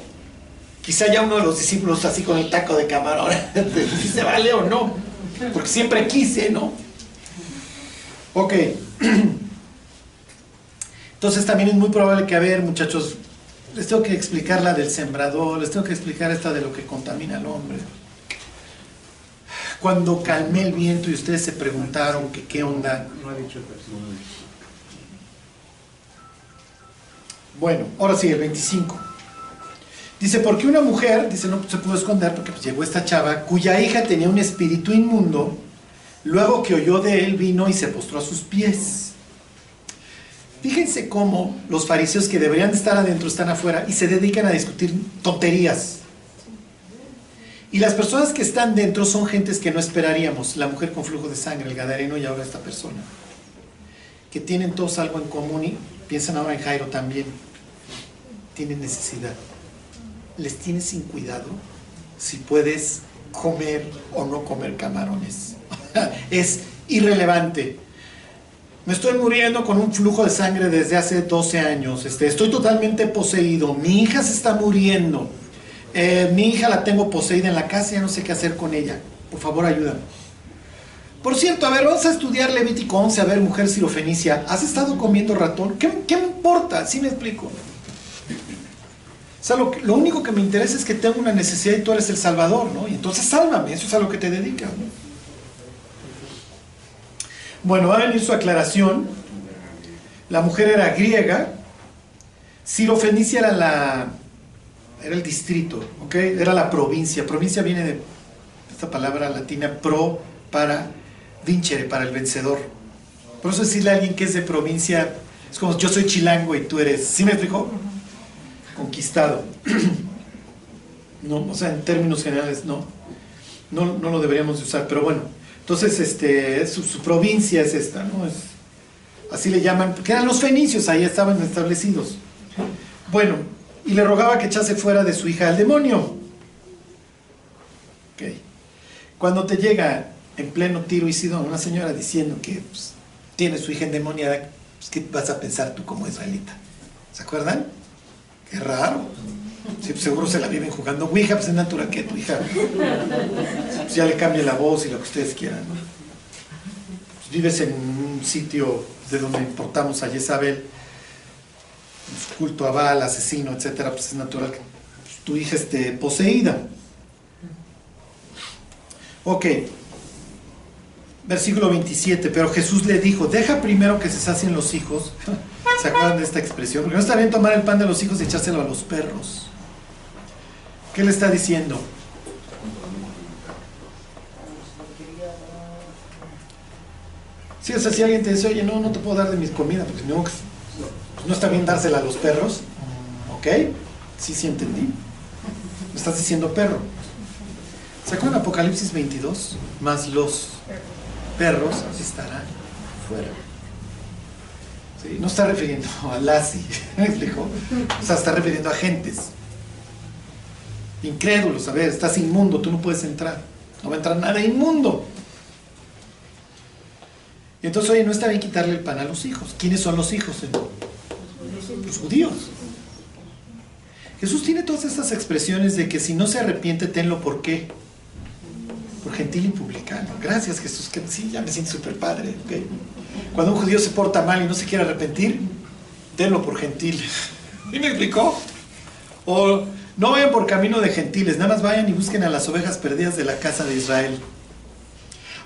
Quizá ya uno de los discípulos así con el taco de camarón, si se vale o no, porque siempre quise, ¿no? Ok. Entonces también es muy probable que, a ver, muchachos, les tengo que explicar la del sembrador, les tengo que explicar esta de lo que contamina al hombre. Cuando calmé el viento y ustedes se preguntaron que qué onda, No ha dicho versículo. Bueno, ahora sí, el 25. Dice, porque una mujer, dice, no se pudo esconder porque pues, llegó esta chava cuya hija tenía un espíritu inmundo, luego que oyó de él vino y se postró a sus pies. Fíjense cómo los fariseos que deberían de estar adentro están afuera y se dedican a discutir tonterías. Y las personas que están dentro son gentes que no esperaríamos. La mujer con flujo de sangre, el gadareno y ahora esta persona. Que tienen todos algo en común y piensan ahora en Jairo también. Tienen necesidad. Les tienes sin cuidado si puedes comer o no comer camarones. es irrelevante. Me estoy muriendo con un flujo de sangre desde hace 12 años. Este, estoy totalmente poseído. Mi hija se está muriendo. Eh, mi hija la tengo poseída en la casa, ya no sé qué hacer con ella. Por favor, ayúdame. Por cierto, a ver, vamos a estudiar Levítico 11, a ver, mujer sirofenicia. ¿Has estado comiendo ratón? ¿Qué, qué me importa? ¿Sí me explico? O sea, lo, lo único que me interesa es que tengo una necesidad y tú eres el Salvador, ¿no? Y entonces sálvame, eso es a lo que te dedicas, ¿no? Bueno, va a venir su aclaración. La mujer era griega. Sirofenicia era la era el distrito, ¿ok? Era la provincia. Provincia viene de esta palabra latina pro para vincere, para el vencedor. Por eso decirle a alguien que es de provincia es como yo soy chilango y tú eres, ¿sí me explico? Conquistado. No, o sea, en términos generales no. No, no lo deberíamos de usar, pero bueno. Entonces, este, su, provincia es esta, ¿no? Es, así le llaman, que eran los fenicios, ahí estaban establecidos. Bueno, y le rogaba que echase fuera de su hija al demonio. Ok. Cuando te llega en pleno tiro y sidón una señora diciendo que pues, tiene su hija endemoniada, Pues, ¿Qué vas a pensar tú como israelita? ¿Se acuerdan? Qué raro. Sí, pues, seguro se la viven jugando Ouija, pues es natural que tu hija pues, ya le cambie la voz y lo que ustedes quieran. Pues, vives en un sitio de donde importamos a Jezabel, pues, culto a Baal, asesino, etcétera, pues es natural que pues, tu hija esté poseída. Ok. Versículo 27. Pero Jesús le dijo: Deja primero que se sacien los hijos. ¿Se acuerdan de esta expresión? Porque no está bien tomar el pan de los hijos y echárselo a los perros. ¿Qué le está diciendo? Sí, o sea, si alguien te dice, oye, no, no te puedo dar de mis comidas, porque no, no está bien dársela a los perros. ¿Ok? Sí, sí entendí. Me estás diciendo perro. ¿Se acuerdan Apocalipsis 22? Más los perros estarán fuera. ¿Sí? No está refiriendo a Lassie, ¿me explico? O sea, está refiriendo a gentes. Incrédulos, a ver, estás inmundo, tú no puedes entrar. No va a entrar nada inmundo. Y entonces, oye, no está bien quitarle el pan a los hijos. ¿Quiénes son los hijos? Los judíos. Jesús tiene todas estas expresiones de que si no se arrepiente, tenlo por qué. Por gentil y publicano. Gracias Jesús, que sí, ya me siento súper padre. Cuando un judío se porta mal y no se quiere arrepentir, tenlo por gentil. ¿Y me explicó? O no vayan por camino de gentiles, nada más vayan y busquen a las ovejas perdidas de la casa de Israel.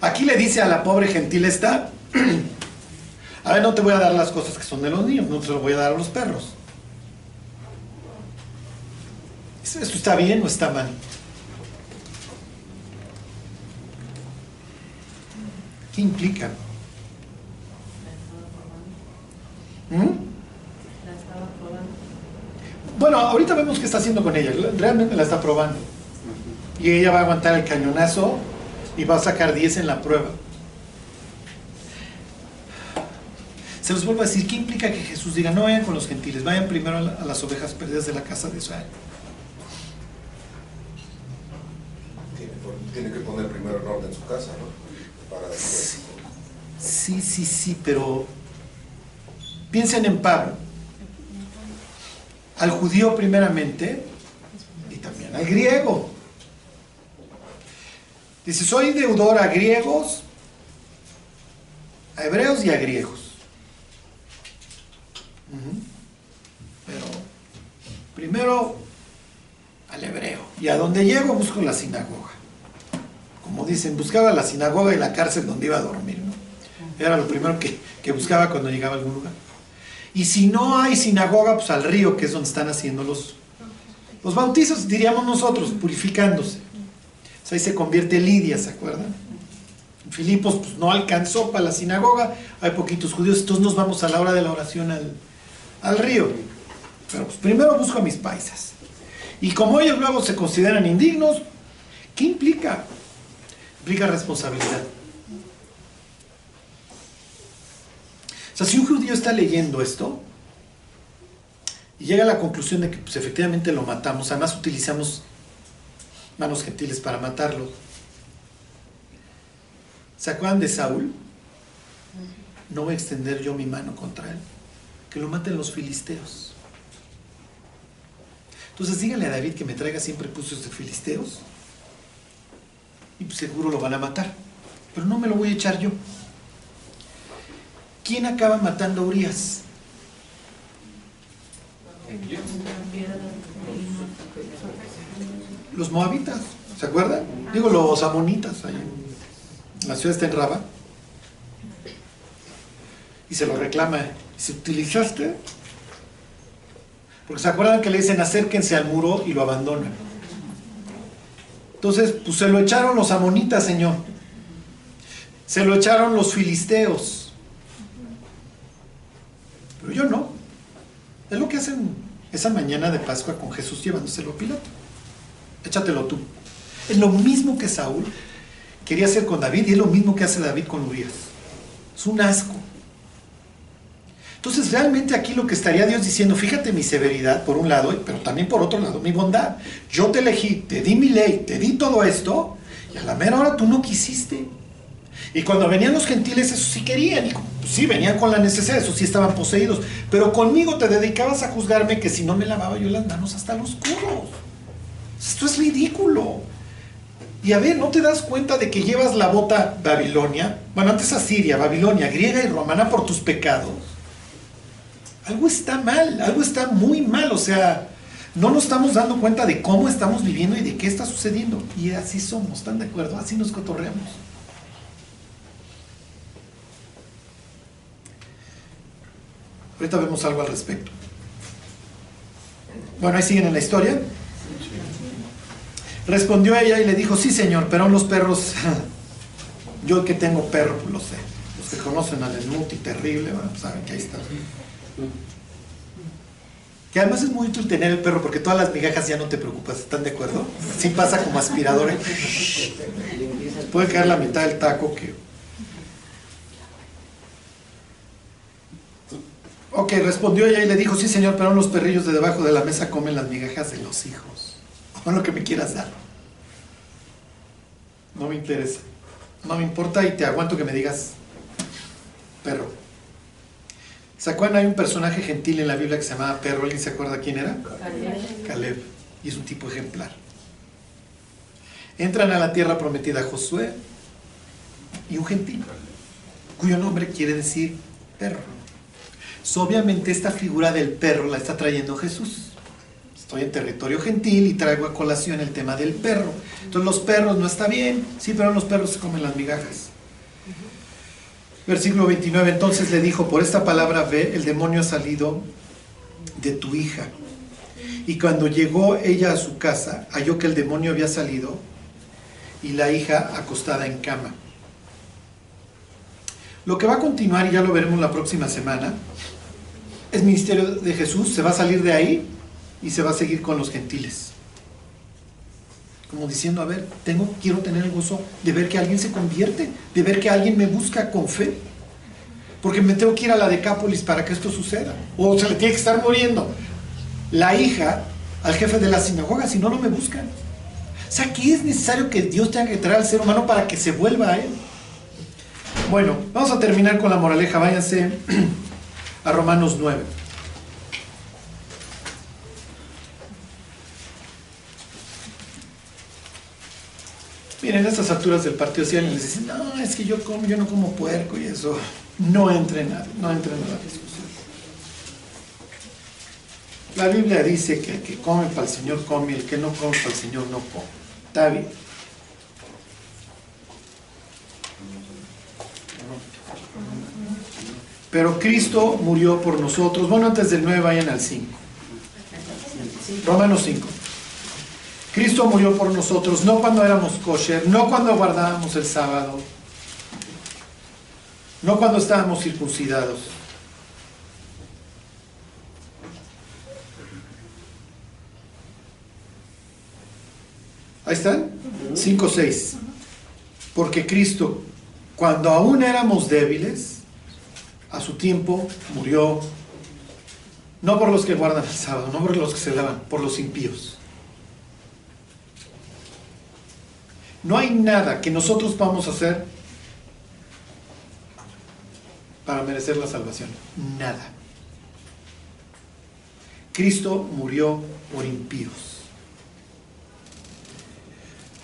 Aquí le dice a la pobre gentil esta, a ver, no te voy a dar las cosas que son de los niños, no te lo voy a dar a los perros. ¿Esto está bien o está mal? ¿Qué implica? ¿Mm? Bueno, ahorita vemos qué está haciendo con ella. Realmente la está probando. Y ella va a aguantar el cañonazo y va a sacar 10 en la prueba. Se los vuelvo a decir, ¿qué implica que Jesús diga, no vayan con los gentiles, vayan primero a, la- a las ovejas perdidas de la casa de Israel? Tiene, tiene que poner primero en orden su casa, ¿no? Para después. Sí, sí, sí, pero piensen en Pablo. Al judío primeramente y también al griego. Dice, soy deudor a griegos, a hebreos y a griegos. Pero primero al hebreo. Y a donde llego busco la sinagoga. Como dicen, buscaba la sinagoga y la cárcel donde iba a dormir. ¿no? Era lo primero que, que buscaba cuando llegaba a algún lugar. Y si no hay sinagoga, pues al río, que es donde están haciendo los, los bautizos, diríamos nosotros, purificándose. Ahí se convierte Lidia, ¿se acuerdan? Filipos pues, no alcanzó para la sinagoga, hay poquitos judíos, entonces nos vamos a la hora de la oración al, al río. Pero pues primero busco a mis paisas. Y como ellos luego se consideran indignos, ¿qué implica? Implica responsabilidad. Sea, si un judío está leyendo esto y llega a la conclusión de que pues, efectivamente lo matamos, además utilizamos manos gentiles para matarlo. ¿Se acuerdan de Saúl? No voy a extender yo mi mano contra él. Que lo maten los filisteos. Entonces díganle a David que me traiga siempre puestos de filisteos. Y pues seguro lo van a matar. Pero no me lo voy a echar yo. ¿Quién acaba matando a Urias? Los moabitas, ¿se acuerdan? Digo, los amonitas, ahí la ciudad está en Raba. Y se lo reclama. Si utilizaste, porque se acuerdan que le dicen acérquense al muro y lo abandonan. Entonces, pues se lo echaron los amonitas, Señor. Se lo echaron los filisteos. Yo no. Es lo que hacen esa mañana de Pascua con Jesús llevándoselo a Pilato. Échatelo tú. Es lo mismo que Saúl quería hacer con David y es lo mismo que hace David con Urias. Es un asco. Entonces realmente aquí lo que estaría Dios diciendo, fíjate mi severidad por un lado, pero también por otro lado mi bondad. Yo te elegí, te di mi ley, te di todo esto y a la mera hora tú no quisiste. Y cuando venían los gentiles, eso sí querían. Y sí, venían con la necesidad, eso sí estaban poseídos. Pero conmigo te dedicabas a juzgarme que si no me lavaba yo las manos hasta los codos. Esto es ridículo. Y a ver, ¿no te das cuenta de que llevas la bota Babilonia? Bueno, antes Asiria, Babilonia, griega y romana por tus pecados. Algo está mal, algo está muy mal. O sea, no nos estamos dando cuenta de cómo estamos viviendo y de qué está sucediendo. Y así somos, ¿están de acuerdo? Así nos cotorreamos. Ahorita vemos algo al respecto. Bueno, ahí siguen en la historia. Respondió ella y le dijo, sí señor, pero los perros, yo que tengo perro, pues lo sé. Los que conocen al Smuti terrible, bueno, pues saben que ahí está. Que además es muy útil tener el perro porque todas las migajas ya no te preocupas, ¿están de acuerdo? Sí pasa como aspirador. ¿eh? Puede caer la mitad del taco que... Ok, respondió ella y le dijo, sí señor, pero los perrillos de debajo de la mesa comen las migajas de los hijos. O lo que me quieras dar. No me interesa. No me importa y te aguanto que me digas perro. ¿Se acuerdan? Hay un personaje gentil en la Biblia que se llamaba perro. ¿Alguien se acuerda quién era? Caleb. Caleb. Y es un tipo ejemplar. Entran a la tierra prometida Josué y un gentil, cuyo nombre quiere decir perro. Obviamente esta figura del perro la está trayendo Jesús. Estoy en territorio gentil y traigo a colación el tema del perro. Entonces los perros no está bien, sí, pero los perros se comen las migajas. Versículo 29, entonces le dijo, por esta palabra ve, el demonio ha salido de tu hija. Y cuando llegó ella a su casa, halló que el demonio había salido y la hija acostada en cama. Lo que va a continuar, y ya lo veremos la próxima semana, es ministerio de Jesús, se va a salir de ahí y se va a seguir con los gentiles. Como diciendo, a ver, tengo, quiero tener el gozo de ver que alguien se convierte, de ver que alguien me busca con fe. Porque me tengo que ir a la Decápolis para que esto suceda. O se le tiene que estar muriendo la hija al jefe de la sinagoga, si no, no me buscan. O sea, que es necesario que Dios tenga que traer al ser humano para que se vuelva a él. Bueno, vamos a terminar con la moraleja. Váyanse a Romanos 9. Miren, a estas alturas del partido si alguien les dice, no, es que yo como, yo no como puerco y eso, no entra en nada, no entra en la discusión. La Biblia dice que el que come para el Señor come, y el que no come para el Señor no come. Está bien. Pero Cristo murió por nosotros. Bueno, antes del 9 vayan al 5. Romanos 5. Cristo murió por nosotros, no cuando éramos kosher, no cuando guardábamos el sábado, no cuando estábamos circuncidados. Ahí están, 5, 6. Porque Cristo, cuando aún éramos débiles, a su tiempo murió, no por los que guardan el sábado, no por los que se lavan, por los impíos. No hay nada que nosotros vamos a hacer para merecer la salvación. Nada. Cristo murió por impíos.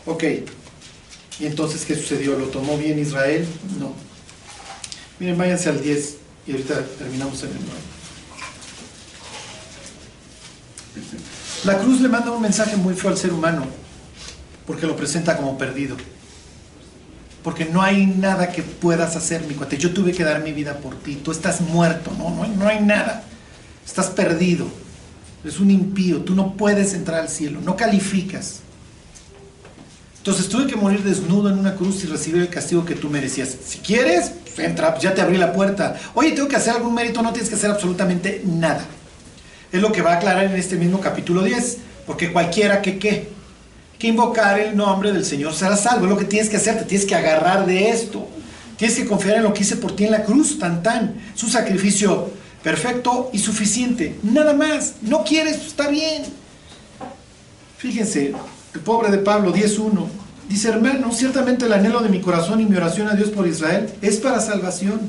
Ok. ¿Y entonces qué sucedió? ¿Lo tomó bien Israel? No. Miren, váyanse al 10 y ahorita terminamos en el 9. La cruz le manda un mensaje muy feo al ser humano porque lo presenta como perdido. Porque no hay nada que puedas hacer, mi cuate. Yo tuve que dar mi vida por ti. Tú estás muerto, ¿no? No no hay nada. Estás perdido. Es un impío. Tú no puedes entrar al cielo. No calificas. Entonces tuve que morir desnudo en una cruz y recibir el castigo que tú merecías. Si quieres, entra, ya te abrí la puerta. Oye, tengo que hacer algún mérito, no tienes que hacer absolutamente nada. Es lo que va a aclarar en este mismo capítulo 10. Porque cualquiera que qué, que invocar el nombre del Señor será salvo. Es lo que tienes que hacer, te tienes que agarrar de esto. Tienes que confiar en lo que hice por ti en la cruz, tan tan. Su sacrificio perfecto y suficiente. Nada más. No quieres, está bien. Fíjense, el pobre de Pablo 10.1. Dice, hermano, ciertamente el anhelo de mi corazón y mi oración a Dios por Israel es para salvación.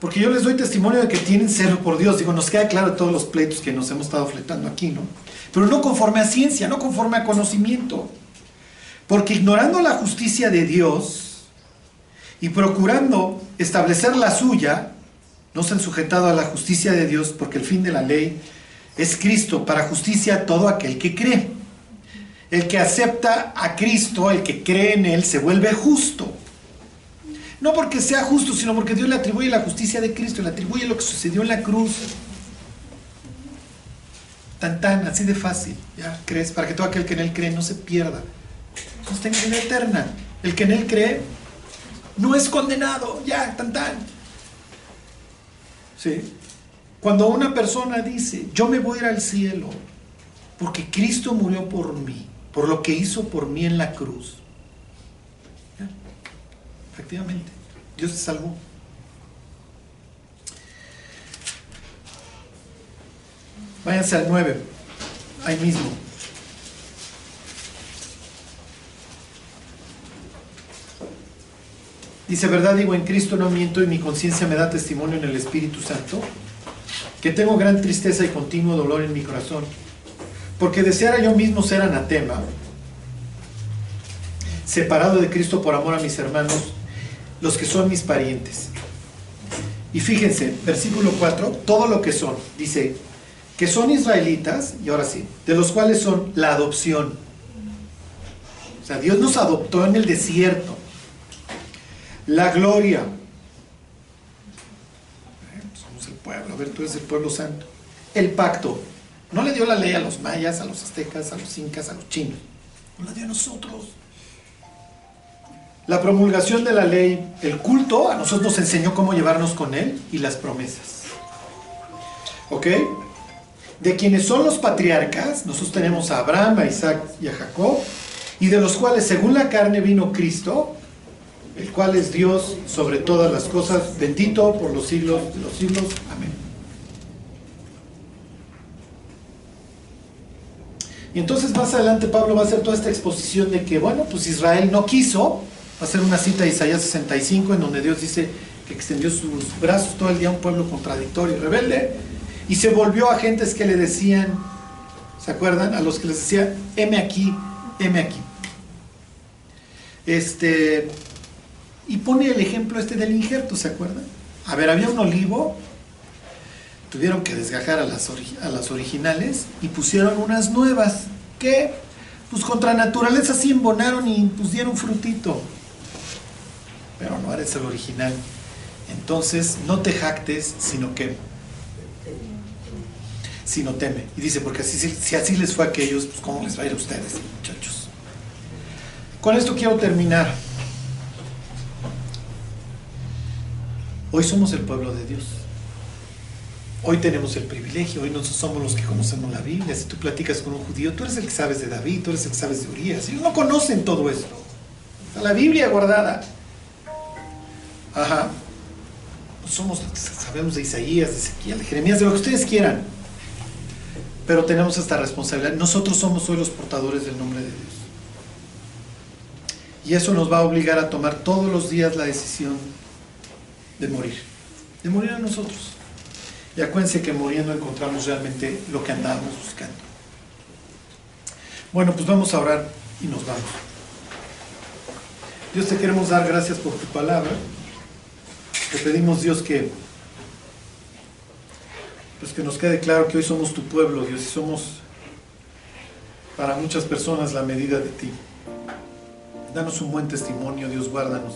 Porque yo les doy testimonio de que tienen celo por Dios. Digo, nos queda claro todos los pleitos que nos hemos estado fletando aquí, ¿no? Pero no conforme a ciencia, no conforme a conocimiento. Porque ignorando la justicia de Dios y procurando establecer la suya, no se han sujetado a la justicia de Dios, porque el fin de la ley es Cristo, para justicia a todo aquel que cree. El que acepta a Cristo, el que cree en Él, se vuelve justo. No porque sea justo, sino porque Dios le atribuye la justicia de Cristo, le atribuye lo que sucedió en la cruz. Tan tan, así de fácil. ¿Ya crees? Para que todo aquel que en Él cree no se pierda. No tenga vida eterna. El que en Él cree no es condenado. Ya, tan tan. ¿Sí? Cuando una persona dice, yo me voy a ir al cielo porque Cristo murió por mí, por lo que hizo por mí en la cruz. Efectivamente, Dios te salvó. Váyanse al 9, ahí mismo. Dice, verdad digo, en Cristo no miento y mi conciencia me da testimonio en el Espíritu Santo, que tengo gran tristeza y continuo dolor en mi corazón, porque deseara yo mismo ser anatema, separado de Cristo por amor a mis hermanos, los que son mis parientes. Y fíjense, versículo 4, todo lo que son, dice, que son israelitas, y ahora sí, de los cuales son la adopción. O sea, Dios nos adoptó en el desierto. La gloria. Somos el pueblo, a ver, tú eres el pueblo santo. El pacto. No le dio la ley a los mayas, a los aztecas, a los incas, a los chinos. No la dio a nosotros. La promulgación de la ley, el culto, a nosotros nos enseñó cómo llevarnos con él y las promesas. ¿Ok? De quienes son los patriarcas, nosotros tenemos a Abraham, a Isaac y a Jacob, y de los cuales según la carne vino Cristo, el cual es Dios sobre todas las cosas, bendito por los siglos de los siglos. Amén. Y entonces más adelante Pablo va a hacer toda esta exposición de que, bueno, pues Israel no quiso, va a ser una cita de Isaías 65 en donde Dios dice que extendió sus brazos todo el día a un pueblo contradictorio y rebelde, y se volvió a gentes que le decían, ¿se acuerdan? A los que les decía, heme aquí, heme aquí. Este, y pone el ejemplo este del injerto, ¿se acuerdan? A ver, había un olivo, tuvieron que desgajar a las, a las originales y pusieron unas nuevas que, pues contra naturaleza sí embonaron y pusieron frutito. Pero no eres el original. Entonces, no te jactes, sino que sino teme. Y dice, porque así, si así les fue a aquellos, pues cómo les va a ir a ustedes, muchachos. Con esto quiero terminar. Hoy somos el pueblo de Dios. Hoy tenemos el privilegio, hoy nosotros somos los que conocemos la Biblia. Si tú platicas con un judío, tú eres el que sabes de David, tú eres el que sabes de Urias. Ellos no conocen todo esto. Está la Biblia guardada. Ajá. Somos los que sabemos de Isaías, de Ezequiel, de Jeremías, de lo que ustedes quieran. Pero tenemos esta responsabilidad. Nosotros somos hoy los portadores del nombre de Dios. Y eso nos va a obligar a tomar todos los días la decisión de morir. De morir a nosotros. Y acuérdense que muriendo encontramos realmente lo que andábamos buscando. Bueno, pues vamos a orar y nos vamos. Dios te queremos dar gracias por tu palabra. Te pedimos Dios que pues que nos quede claro que hoy somos tu pueblo, Dios, y somos para muchas personas la medida de ti. Danos un buen testimonio, Dios, guárdanos.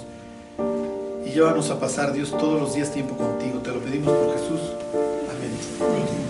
Y llévanos a pasar, Dios, todos los días tiempo contigo. Te lo pedimos por Jesús. Thank you.